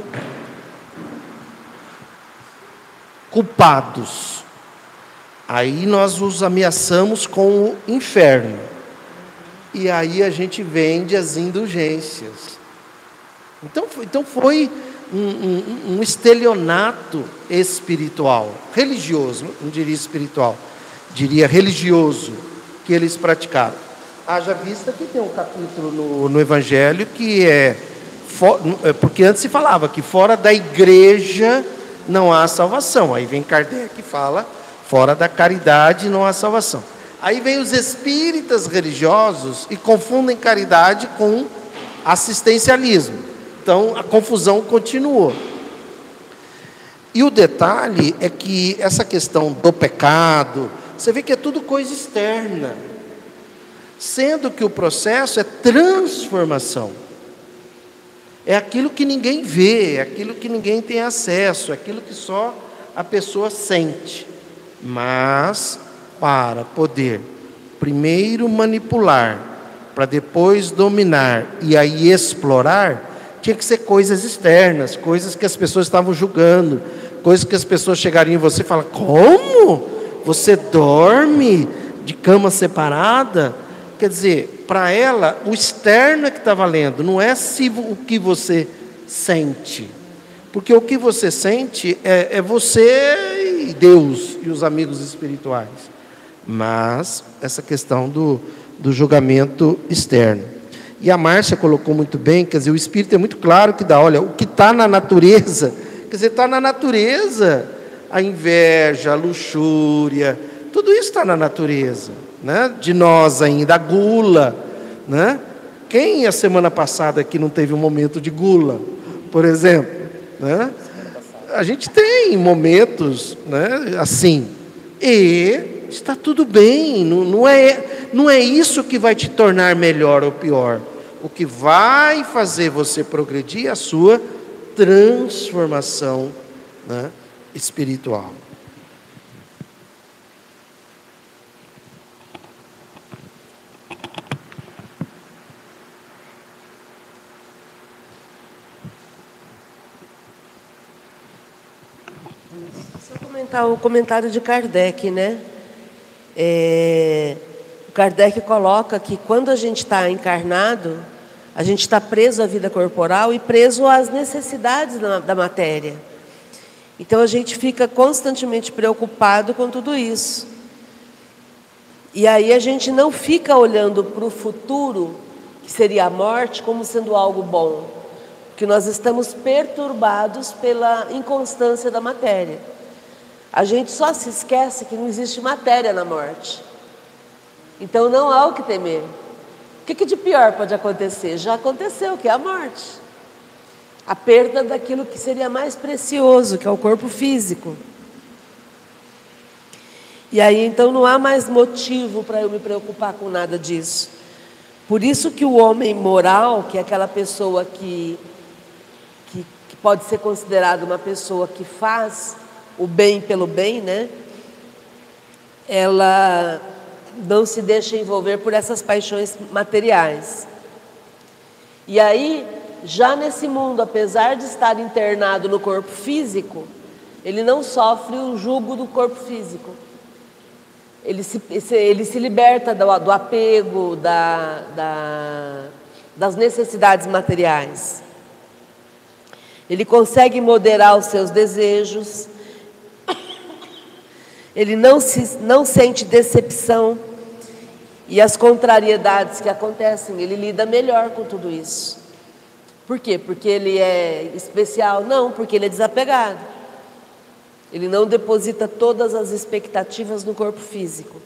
culpados. Aí nós os ameaçamos com o inferno. E aí a gente vende as indulgências. Então, então foi um, um, um estelionato espiritual, religioso, não diria espiritual, diria religioso, que eles praticaram. Haja vista que tem um capítulo no, no Evangelho que é, for, é, porque antes se falava que fora da igreja não há salvação. Aí vem Kardec e fala, fora da caridade não há salvação. Aí vem os espíritas religiosos e confundem caridade com assistencialismo. Então a confusão continuou. E o detalhe é que essa questão do pecado, você vê que é tudo coisa externa, sendo que o processo é transformação. É aquilo que ninguém vê, é aquilo que ninguém tem acesso, é aquilo que só a pessoa sente. Mas, para poder primeiro manipular, para depois dominar e aí explorar, tinha que ser coisas externas, coisas que as pessoas estavam julgando, coisas que as pessoas chegariam em você e falam: Como? Você dorme de cama separada? Quer dizer, para ela, o externo é que está valendo, não é se o que você sente. Porque o que você sente é, é você e Deus e os amigos espirituais. Mas essa questão do, do julgamento externo. E a Márcia colocou muito bem, quer dizer, o Espírito é muito claro que dá, olha, o que está na natureza, quer dizer, está na natureza, a inveja, a luxúria, tudo isso está na natureza, né? de nós ainda, a gula, né? Quem a semana passada aqui não teve um momento de gula, por exemplo, né? A gente tem momentos, né, assim, e está tudo bem, não, não, é, não é isso que vai te tornar melhor ou pior. O que vai fazer você progredir é a sua transformação né, espiritual. Comentar o comentário de Kardec, né? É, Kardec coloca que quando a gente está encarnado, a gente está preso à vida corporal e preso às necessidades da, da matéria. Então a gente fica constantemente preocupado com tudo isso. E aí a gente não fica olhando para o futuro, que seria a morte, como sendo algo bom. Porque nós estamos perturbados pela inconstância da matéria. A gente só se esquece que não existe matéria na morte. Então não há o que temer. O que, que de pior pode acontecer? Já aconteceu, que é a morte. A perda daquilo que seria mais precioso, que é o corpo físico. E aí então não há mais motivo para eu me preocupar com nada disso. Por isso que o homem moral, que é aquela pessoa que, que, que pode ser considerada uma pessoa que faz o bem pelo bem, né? Ela não se deixa envolver por essas paixões materiais. E aí, já nesse mundo, apesar de estar internado no corpo físico, ele não sofre o jugo do corpo físico. Ele se, ele se liberta do, do apego, da, da, das necessidades materiais. Ele consegue moderar os seus desejos, ele não, se, não sente decepção e as contrariedades que acontecem, ele lida melhor com tudo isso. Por quê? Porque ele é especial? Não, porque ele é desapegado. Ele não deposita todas as expectativas no corpo físico.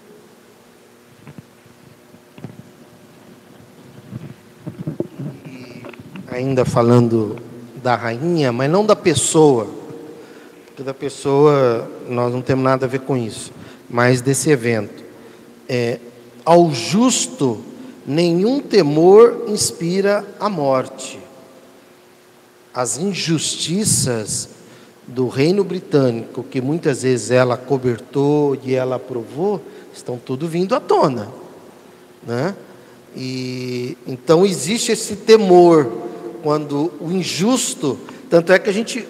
Ainda falando da rainha, mas não da pessoa porque da pessoa nós não temos nada a ver com isso, mas desse evento. É, ao justo nenhum temor inspira a morte. As injustiças do reino britânico, que muitas vezes ela cobertou e ela aprovou, estão tudo vindo à tona, né? E então existe esse temor quando o injusto, tanto é que a gente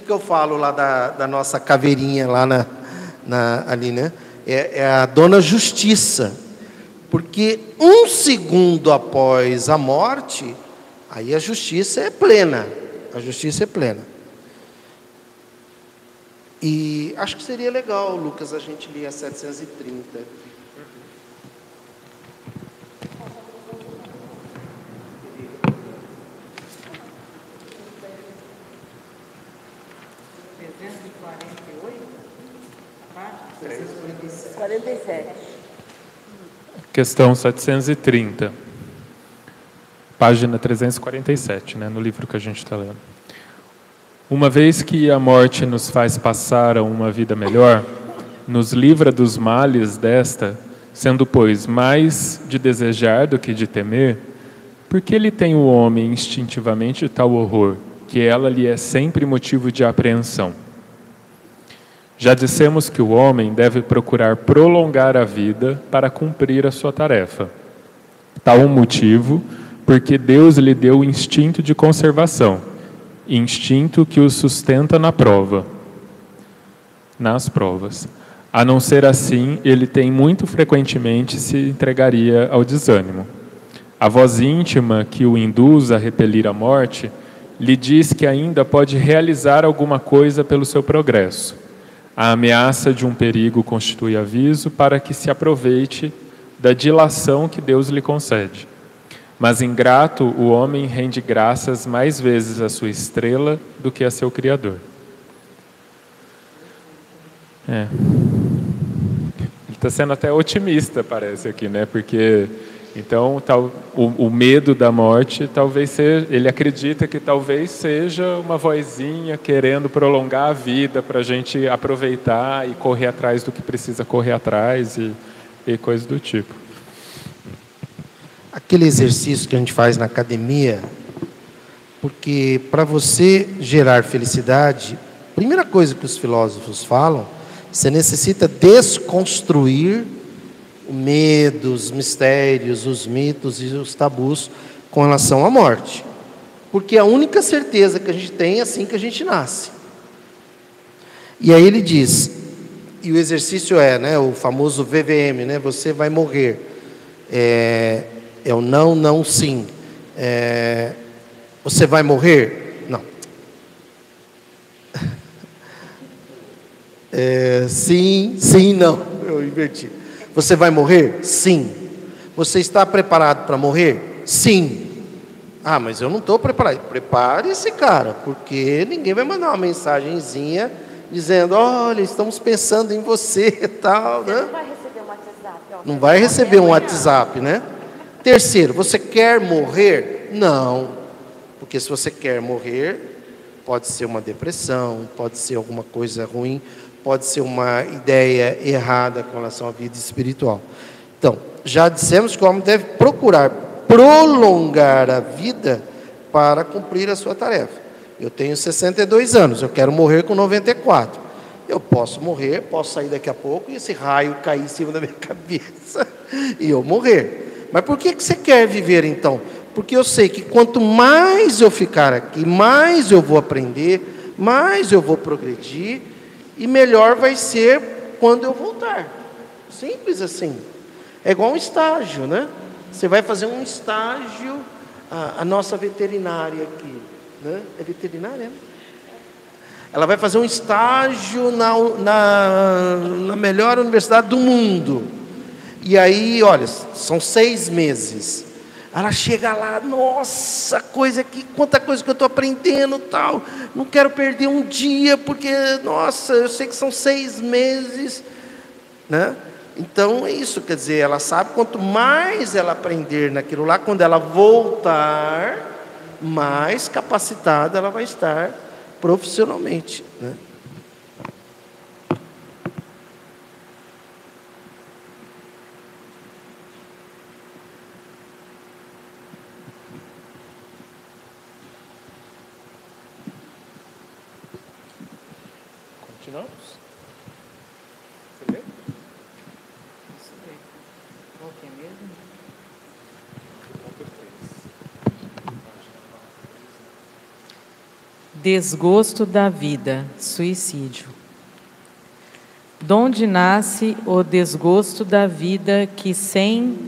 que, que eu falo lá da, da nossa caveirinha lá na, na ali, né? É, é a dona Justiça. Porque um segundo após a morte, aí a justiça é plena. A justiça é plena. E acho que seria legal, Lucas, a gente lia 730. 47. Questão 730. Página 347, né, no livro que a gente está lendo. Uma vez que a morte nos faz passar a uma vida melhor, nos livra dos males desta, sendo, pois, mais de desejar do que de temer, porque ele tem o homem instintivamente tal horror, que ela lhe é sempre motivo de apreensão? Já dissemos que o homem deve procurar prolongar a vida para cumprir a sua tarefa. Tal motivo porque Deus lhe deu o instinto de conservação, instinto que o sustenta na prova, nas provas. A não ser assim, ele tem muito frequentemente se entregaria ao desânimo. A voz íntima que o induz a repelir a morte lhe diz que ainda pode realizar alguma coisa pelo seu progresso a ameaça de um perigo constitui aviso para que se aproveite da dilação que Deus lhe concede. Mas ingrato, o homem rende graças mais vezes à sua estrela do que a seu Criador. É. Ele está sendo até otimista, parece aqui, né? Porque então, tal, o, o, medo da morte, talvez seja, ele acredita que talvez seja uma vozinha querendo prolongar a vida para a gente aproveitar e correr atrás do que precisa correr atrás e, e coisas do tipo. Aquele exercício que a gente faz na academia, porque para você gerar felicidade, primeira coisa que os filósofos falam, você necessita desconstruir o medo, os mistérios, os mitos e os tabus com relação à morte. Porque a única certeza que a gente tem é assim que a gente nasce. E aí ele diz, e o exercício é, né, o famoso VVM, né, você vai morrer. É, é o não, não, sim. É, você vai morrer? Não. É, sim, sim, não. Eu inverti. Você vai morrer? Sim. Você está preparado para morrer? Sim. Ah, mas eu não estou preparado. Prepare-se, cara, porque ninguém vai mandar uma mensagenzinha dizendo: olha, estamos pensando em você e tal. Você né? não vai receber um WhatsApp. Ó, não vai receber um WhatsApp, né? Terceiro, você quer morrer? Não. Porque se você quer morrer, pode ser uma depressão, pode ser alguma coisa ruim, pode ser uma ideia errada com relação à vida espiritual. Então, já dissemos que o homem deve procurar prolongar a vida para cumprir a sua tarefa. Eu tenho 62 anos, eu quero morrer com 94. Eu posso morrer, posso sair daqui a pouco e esse raio cair em cima da minha cabeça e eu morrer. Mas por que, que você quer viver então? Porque eu sei que quanto mais eu ficar aqui, mais eu vou aprender, mais eu vou progredir e melhor vai ser quando eu voltar. Simples assim. É igual um estágio, né? Você vai fazer um estágio, a, a nossa veterinária aqui, né? É veterinária, né? Ela vai fazer um estágio na, na, na melhor universidade do mundo. E aí, olha, são seis meses. Ela chega lá, nossa, coisa que, quanta coisa que eu estou aprendendo, tal. Não quero perder um dia, porque, nossa, eu sei que são seis meses, né? Então é isso, quer dizer, ela sabe quanto mais ela aprender naquilo lá, quando ela voltar, mais capacitada ela vai estar profissionalmente, né? Desgosto da vida, suicídio. Donde nasce o desgosto da vida que, sem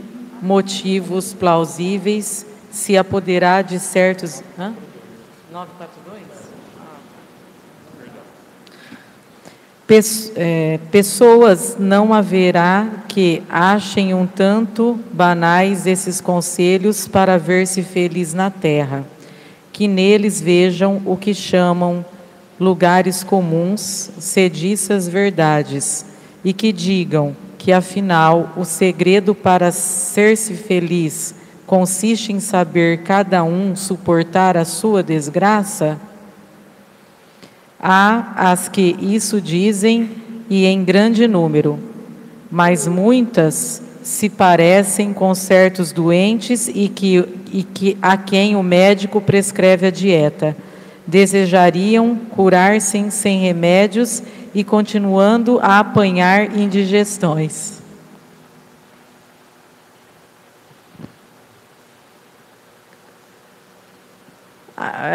motivos plausíveis, se apoderar de certos. Hã? 942? É, pessoas não haverá que achem um tanto banais esses conselhos para ver-se feliz na terra que neles vejam o que chamam lugares comuns, sediças verdades, e que digam que afinal o segredo para ser-se feliz consiste em saber cada um suportar a sua desgraça? Há as que isso dizem e em grande número, mas muitas se parecem com certos doentes e que, e que a quem o médico prescreve a dieta. Desejariam curar-se sem remédios e continuando a apanhar indigestões.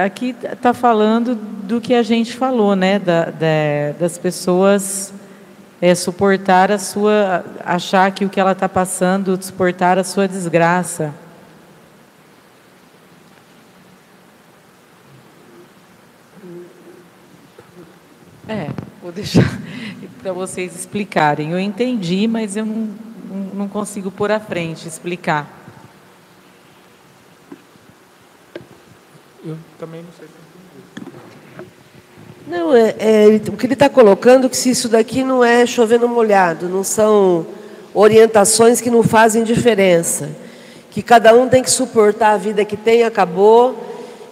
Aqui está falando do que a gente falou, né? Da, da, das pessoas é, suportar a sua, achar que o que ela está passando, suportar a sua desgraça. É, vou deixar para vocês explicarem. Eu entendi, mas eu não, não consigo pôr à frente explicar. Eu também não sei. Não, é, é o que ele está colocando que se isso daqui não é chovendo molhado, não são orientações que não fazem diferença, que cada um tem que suportar a vida que tem, acabou.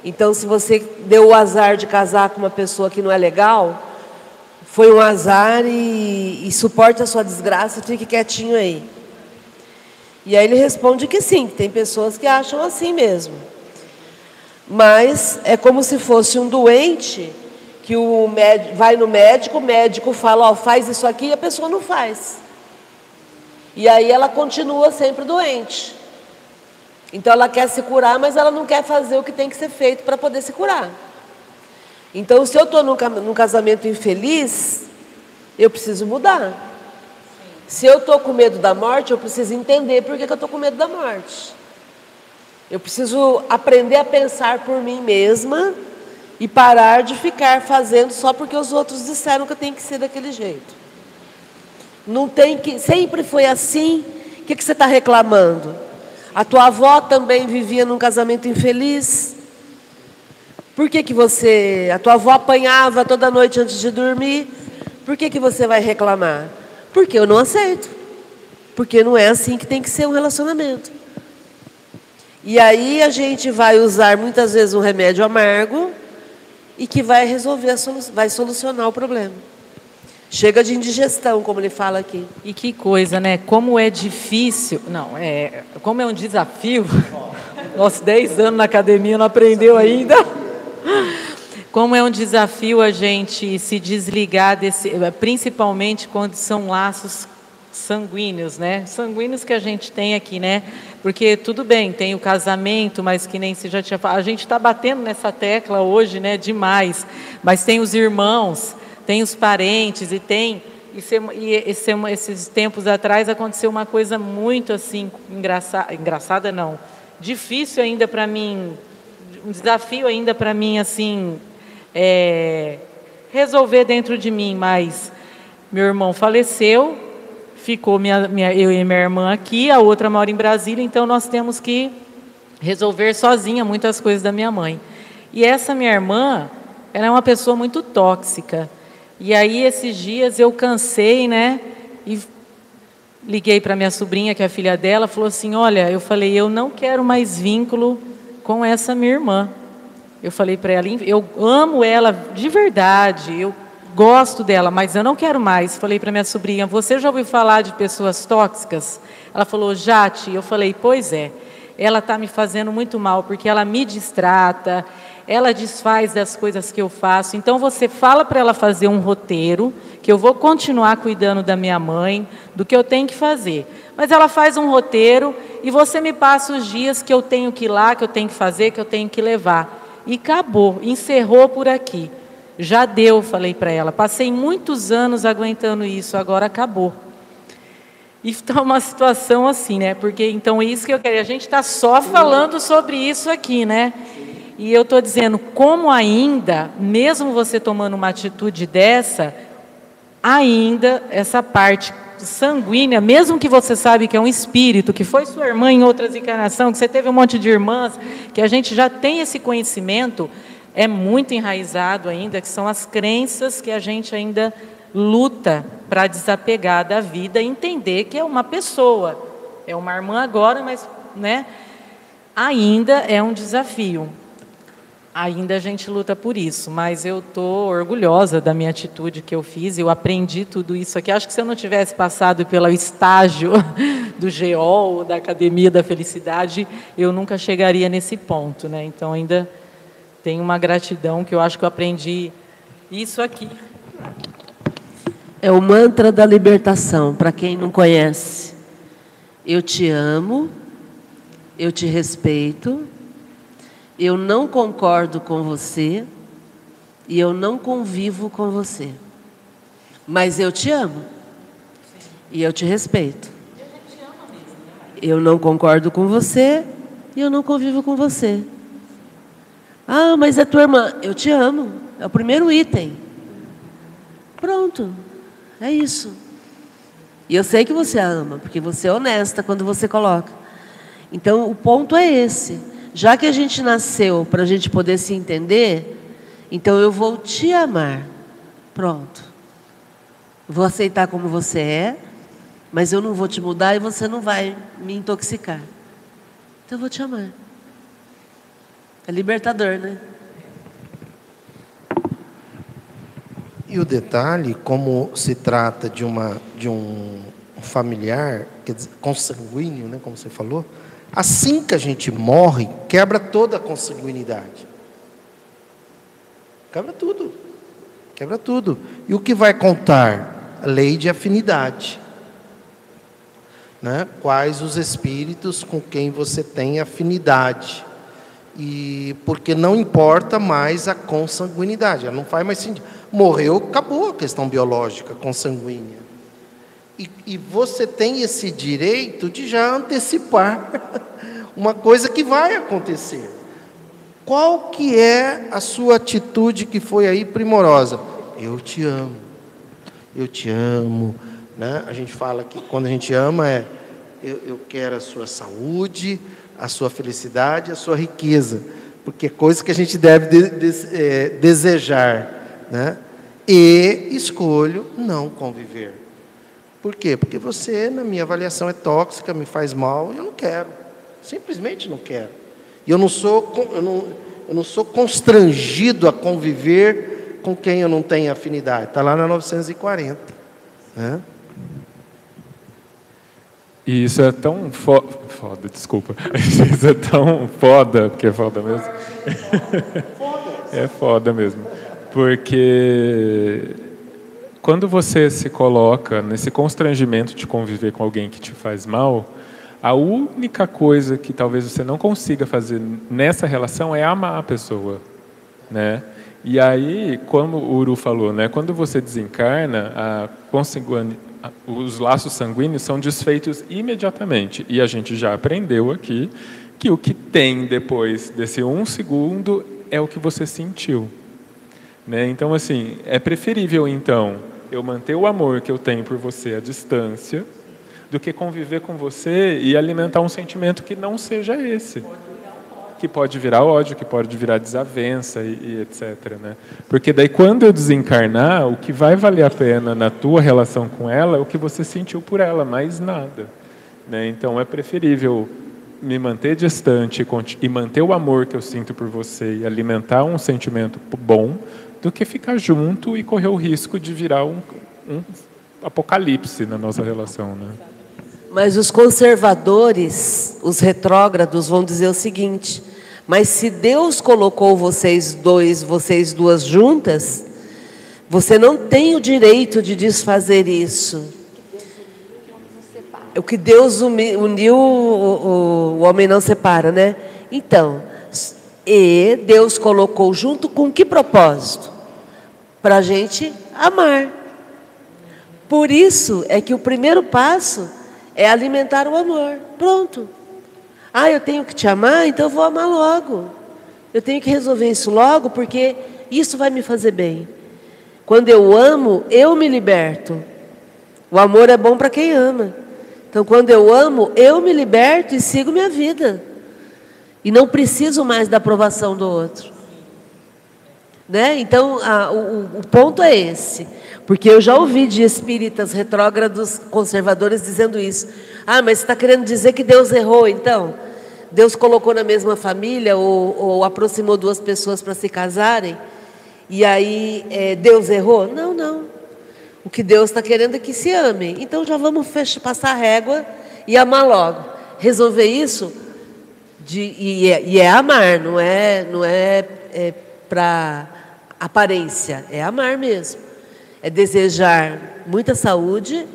Então, se você deu o azar de casar com uma pessoa que não é legal, foi um azar e, e suporte a sua desgraça, fique quietinho aí. E aí ele responde que sim, tem pessoas que acham assim mesmo. Mas é como se fosse um doente que o médico vai no médico, o médico fala, ó, faz isso aqui e a pessoa não faz. E aí ela continua sempre doente. Então ela quer se curar, mas ela não quer fazer o que tem que ser feito para poder se curar. Então, se eu estou num casamento infeliz, eu preciso mudar. Se eu estou com medo da morte, eu preciso entender por que, que eu estou com medo da morte. Eu preciso aprender a pensar por mim mesma e parar de ficar fazendo só porque os outros disseram que tenho que ser daquele jeito. Não tem que, sempre foi assim. O que, que você está reclamando? A tua avó também vivia num casamento infeliz. Por que, que você, a tua avó apanhava toda noite antes de dormir? Por que, que você vai reclamar? Porque eu não aceito. Porque não é assim que tem que ser um relacionamento. E aí a gente vai usar muitas vezes um remédio amargo e que vai resolver, vai solucionar o problema. Chega de indigestão, como ele fala aqui. E que coisa, né? Como é difícil. Não, é. Como é um desafio. Nossa, 10 anos na academia não aprendeu ainda. Como é um desafio a gente se desligar desse, principalmente quando são laços sanguíneos, né? Sanguíneos que a gente tem aqui, né? Porque tudo bem, tem o casamento, mas que nem se já tinha falado. A gente está batendo nessa tecla hoje, né? Demais. Mas tem os irmãos, tem os parentes e tem e, esse, esses tempos atrás aconteceu uma coisa muito assim engraçada, engraçada não, difícil ainda para mim um desafio ainda para mim assim é, resolver dentro de mim, mas meu irmão faleceu, ficou minha, minha, eu e minha irmã aqui, a outra mora em Brasília, então nós temos que resolver sozinha muitas coisas da minha mãe. E essa minha irmã, ela é uma pessoa muito tóxica. E aí esses dias eu cansei, né? E liguei para minha sobrinha, que é a filha dela, falou assim: "Olha, eu falei, eu não quero mais vínculo com essa minha irmã. Eu falei para ela, eu amo ela de verdade, eu gosto dela, mas eu não quero mais. Falei para minha sobrinha, você já ouviu falar de pessoas tóxicas? Ela falou, Jate. Eu falei, pois é. Ela está me fazendo muito mal, porque ela me distrata, ela desfaz das coisas que eu faço. Então você fala para ela fazer um roteiro, que eu vou continuar cuidando da minha mãe, do que eu tenho que fazer. Mas ela faz um roteiro e você me passa os dias que eu tenho que ir lá, que eu tenho que fazer, que eu tenho que levar. E acabou, encerrou por aqui. Já deu, falei para ela. Passei muitos anos aguentando isso, agora acabou. E está uma situação assim, né? Porque então é isso que eu quero. A gente está só falando sobre isso aqui, né? E eu estou dizendo, como ainda, mesmo você tomando uma atitude dessa, ainda essa parte sanguínea, mesmo que você sabe que é um espírito, que foi sua irmã em outras encarnações, que você teve um monte de irmãs, que a gente já tem esse conhecimento, é muito enraizado ainda, que são as crenças que a gente ainda luta para desapegar da vida e entender que é uma pessoa, é uma irmã agora, mas né, ainda é um desafio. Ainda a gente luta por isso, mas eu estou orgulhosa da minha atitude que eu fiz. Eu aprendi tudo isso aqui. Acho que se eu não tivesse passado pelo estágio do GEOL, da Academia da Felicidade, eu nunca chegaria nesse ponto. Né? Então, ainda tenho uma gratidão que eu acho que eu aprendi isso aqui. É o mantra da libertação, para quem não conhece. Eu te amo, eu te respeito eu não concordo com você e eu não convivo com você. Mas eu te amo. E eu te respeito. Eu não concordo com você e eu não convivo com você. Ah, mas é tua irmã. Eu te amo. É o primeiro item. Pronto. É isso. E eu sei que você a ama, porque você é honesta quando você coloca. Então, o ponto é esse. Já que a gente nasceu para a gente poder se entender, então eu vou te amar. Pronto. Vou aceitar como você é, mas eu não vou te mudar e você não vai me intoxicar. Então eu vou te amar. É libertador, né? E o detalhe, como se trata de, uma, de um familiar, quer dizer, consanguíneo, né, como você falou, Assim que a gente morre, quebra toda a consanguinidade. Quebra tudo. quebra tudo. E o que vai contar? A lei de afinidade. Né? Quais os espíritos com quem você tem afinidade. E porque não importa mais a consanguinidade, ela não faz mais sentido. Morreu, acabou a questão biológica consanguínea. E, e você tem esse direito de já antecipar uma coisa que vai acontecer. Qual que é a sua atitude que foi aí primorosa? Eu te amo. Eu te amo. Né? A gente fala que quando a gente ama é eu, eu quero a sua saúde, a sua felicidade, a sua riqueza, porque é coisa que a gente deve de, de, é, desejar, né? E escolho não conviver. Por quê? Porque você, na minha avaliação, é tóxica, me faz mal, eu não quero. Simplesmente não quero. E eu não sou, eu não, eu não sou constrangido a conviver com quem eu não tenho afinidade. Está lá na 940. Né? E isso é tão fo foda, desculpa. Isso é tão foda, porque é foda mesmo. é foda mesmo. Porque quando você se coloca nesse constrangimento de conviver com alguém que te faz mal, a única coisa que talvez você não consiga fazer nessa relação é amar a pessoa, né? E aí, como o Uru falou, né, quando você desencarna, a os laços sanguíneos são desfeitos imediatamente. E a gente já aprendeu aqui que o que tem depois desse um segundo é o que você sentiu. Né? Então, assim, é preferível, então, eu manter o amor que eu tenho por você à distância do que conviver com você e alimentar um sentimento que não seja esse que pode virar ódio, que pode virar desavença e, e, etc. Né? Porque daí quando eu desencarnar, o que vai valer a pena na tua relação com ela é o que você sentiu por ela, mais nada. Né? Então é preferível me manter distante e manter o amor que eu sinto por você e alimentar um sentimento bom do que ficar junto e correr o risco de virar um, um apocalipse na nossa relação. Né? Mas os conservadores, os retrógrados, vão dizer o seguinte: mas se Deus colocou vocês dois, vocês duas juntas, você não tem o direito de desfazer isso. O que Deus uniu, o, o homem não separa, né? Então, e Deus colocou junto com que propósito? Para a gente amar. Por isso é que o primeiro passo é alimentar o amor. Pronto. Ah, eu tenho que te amar, então eu vou amar logo. Eu tenho que resolver isso logo, porque isso vai me fazer bem. Quando eu amo, eu me liberto. O amor é bom para quem ama. Então, quando eu amo, eu me liberto e sigo minha vida. E não preciso mais da aprovação do outro. Né? Então, a, o, o ponto é esse. Porque eu já ouvi de espíritas retrógrados conservadores dizendo isso. Ah, mas está querendo dizer que Deus errou, então? Deus colocou na mesma família ou, ou aproximou duas pessoas para se casarem? E aí é, Deus errou? Não, não. O que Deus está querendo é que se amem. Então já vamos fechar, passar a régua e amar logo. Resolver isso de, e, é, e é amar, não é, não é, é para aparência, é amar mesmo. É desejar muita saúde,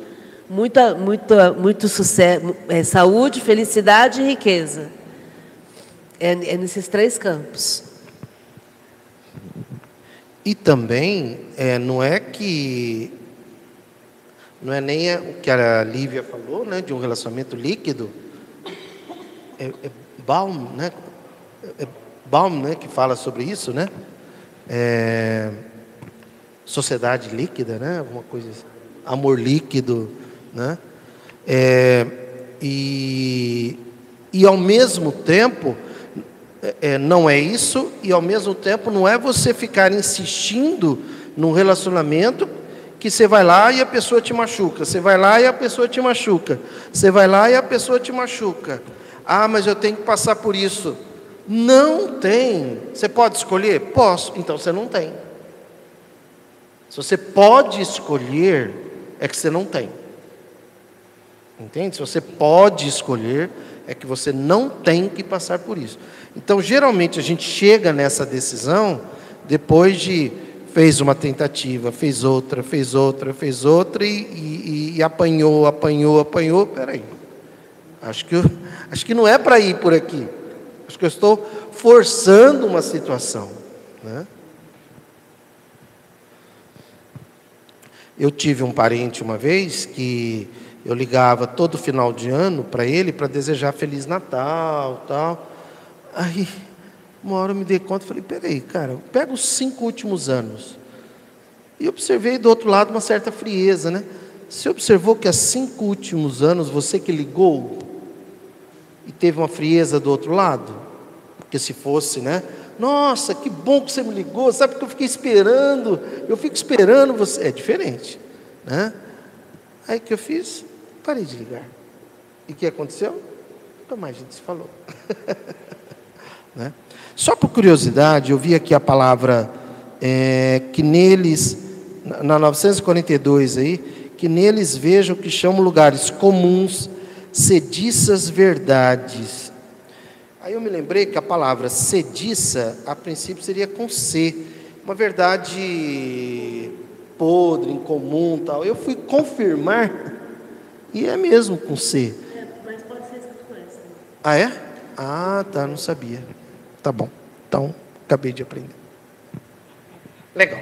muita, muita, muito sucesso, é, saúde, felicidade e riqueza. É, é nesses três campos. E também é, não é que não é nem o que a Lívia falou, né, de um relacionamento líquido. É, é Baum, né? É Baum, né, que fala sobre isso, né? É, sociedade líquida, né? Alguma coisa assim. Amor líquido, né? É, e, e ao mesmo tempo, é, não é isso, e ao mesmo tempo não é você ficar insistindo num relacionamento que você vai lá e a pessoa te machuca, você vai lá e a pessoa te machuca, você vai lá e a pessoa te machuca. Ah, mas eu tenho que passar por isso. Não tem. Você pode escolher? Posso. Então você não tem. Se você pode escolher, é que você não tem. Entende? Se você pode escolher, é que você não tem que passar por isso. Então, geralmente, a gente chega nessa decisão depois de fez uma tentativa, fez outra, fez outra, fez outra e, e, e apanhou, apanhou, apanhou. Peraí, acho que, eu, acho que não é para ir por aqui. Acho que eu estou forçando uma situação. Né? Eu tive um parente uma vez que eu ligava todo final de ano para ele para desejar Feliz Natal tal. Aí, uma hora eu me dei conta e falei, peraí, cara, pega os cinco últimos anos. E observei do outro lado uma certa frieza, né? Você observou que há cinco últimos anos você que ligou e teve uma frieza do outro lado? Porque se fosse, né? Nossa, que bom que você me ligou, sabe porque eu fiquei esperando, eu fico esperando você. É diferente, né? Aí que eu fiz? Parei de ligar. E o que aconteceu? Nunca mais a gente se falou. né? Só por curiosidade, eu vi aqui a palavra é, que neles, na 942 aí, que neles vejam que chamam lugares comuns, sediças verdades. Aí eu me lembrei que a palavra sediça, a princípio, seria com C, uma verdade podre, incomum tal. Eu fui confirmar e é mesmo com C. É, mas pode ser escrito com S. Ah, é? Ah, tá, não sabia. Tá bom. Então, acabei de aprender. Legal.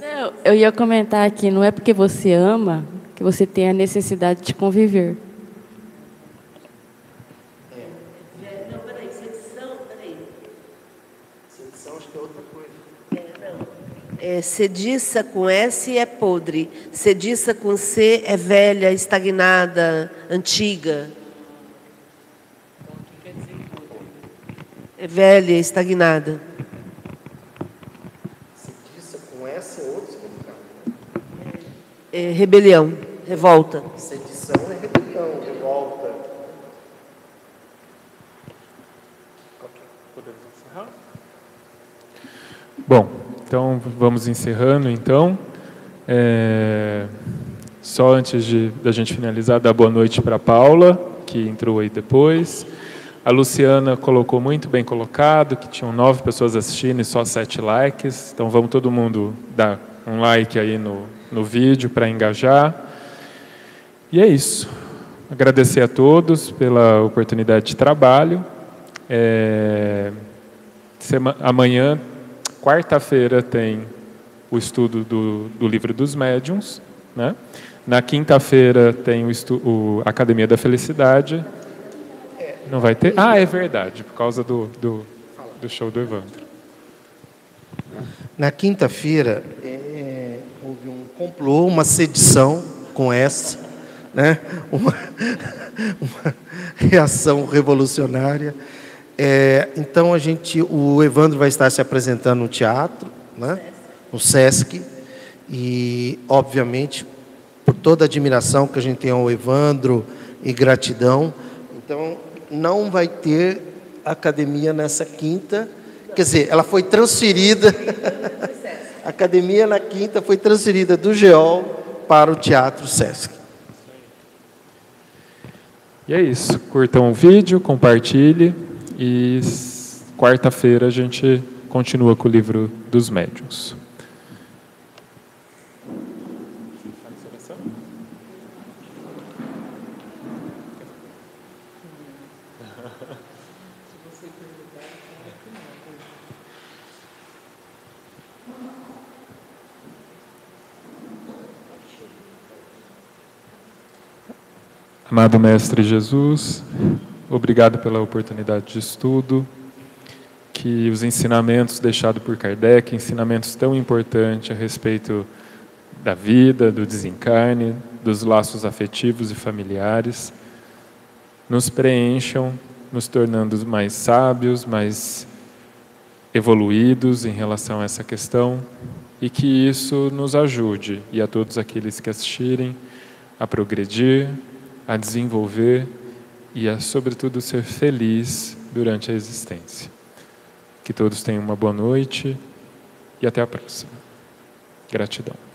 Não, eu ia comentar aqui, não é porque você ama que você tem a necessidade de conviver. É, sediça com S é podre, sediça com C é velha, estagnada, antiga. É velha, estagnada. Sediça com S é outro significado. É rebelião, revolta. Sedição é rebelião, revolta. Ok, podemos encerrar? Bom. Então, vamos encerrando, então. É... Só antes de da gente finalizar, dar boa noite para a Paula, que entrou aí depois. A Luciana colocou muito bem colocado, que tinham nove pessoas assistindo e só sete likes. Então, vamos todo mundo dar um like aí no, no vídeo para engajar. E é isso. Agradecer a todos pela oportunidade de trabalho. É... Amanhã quarta-feira tem o estudo do, do livro dos médiuns. Né? Na quinta-feira tem o, estu, o Academia da Felicidade. Não vai ter? Ah, é verdade, por causa do, do, do show do Evandro. Na quinta-feira é, houve um complô, uma sedição com essa, né? uma, uma reação revolucionária. É, então a gente, o Evandro vai estar se apresentando no teatro, né? no Sesc, e obviamente por toda a admiração que a gente tem ao Evandro e gratidão, então não vai ter academia nessa quinta, quer dizer, ela foi transferida, a academia na quinta foi transferida do GEOL para o Teatro Sesc. E é isso. Curtam o vídeo, compartilhe. E quarta-feira a gente continua com o livro dos médiuns. Amado Mestre Jesus, Obrigado pela oportunidade de estudo. Que os ensinamentos deixados por Kardec, ensinamentos tão importantes a respeito da vida, do desencarne, dos laços afetivos e familiares, nos preencham, nos tornando mais sábios, mais evoluídos em relação a essa questão e que isso nos ajude e a todos aqueles que assistirem a progredir, a desenvolver e a, sobretudo, ser feliz durante a existência. Que todos tenham uma boa noite e até a próxima. Gratidão.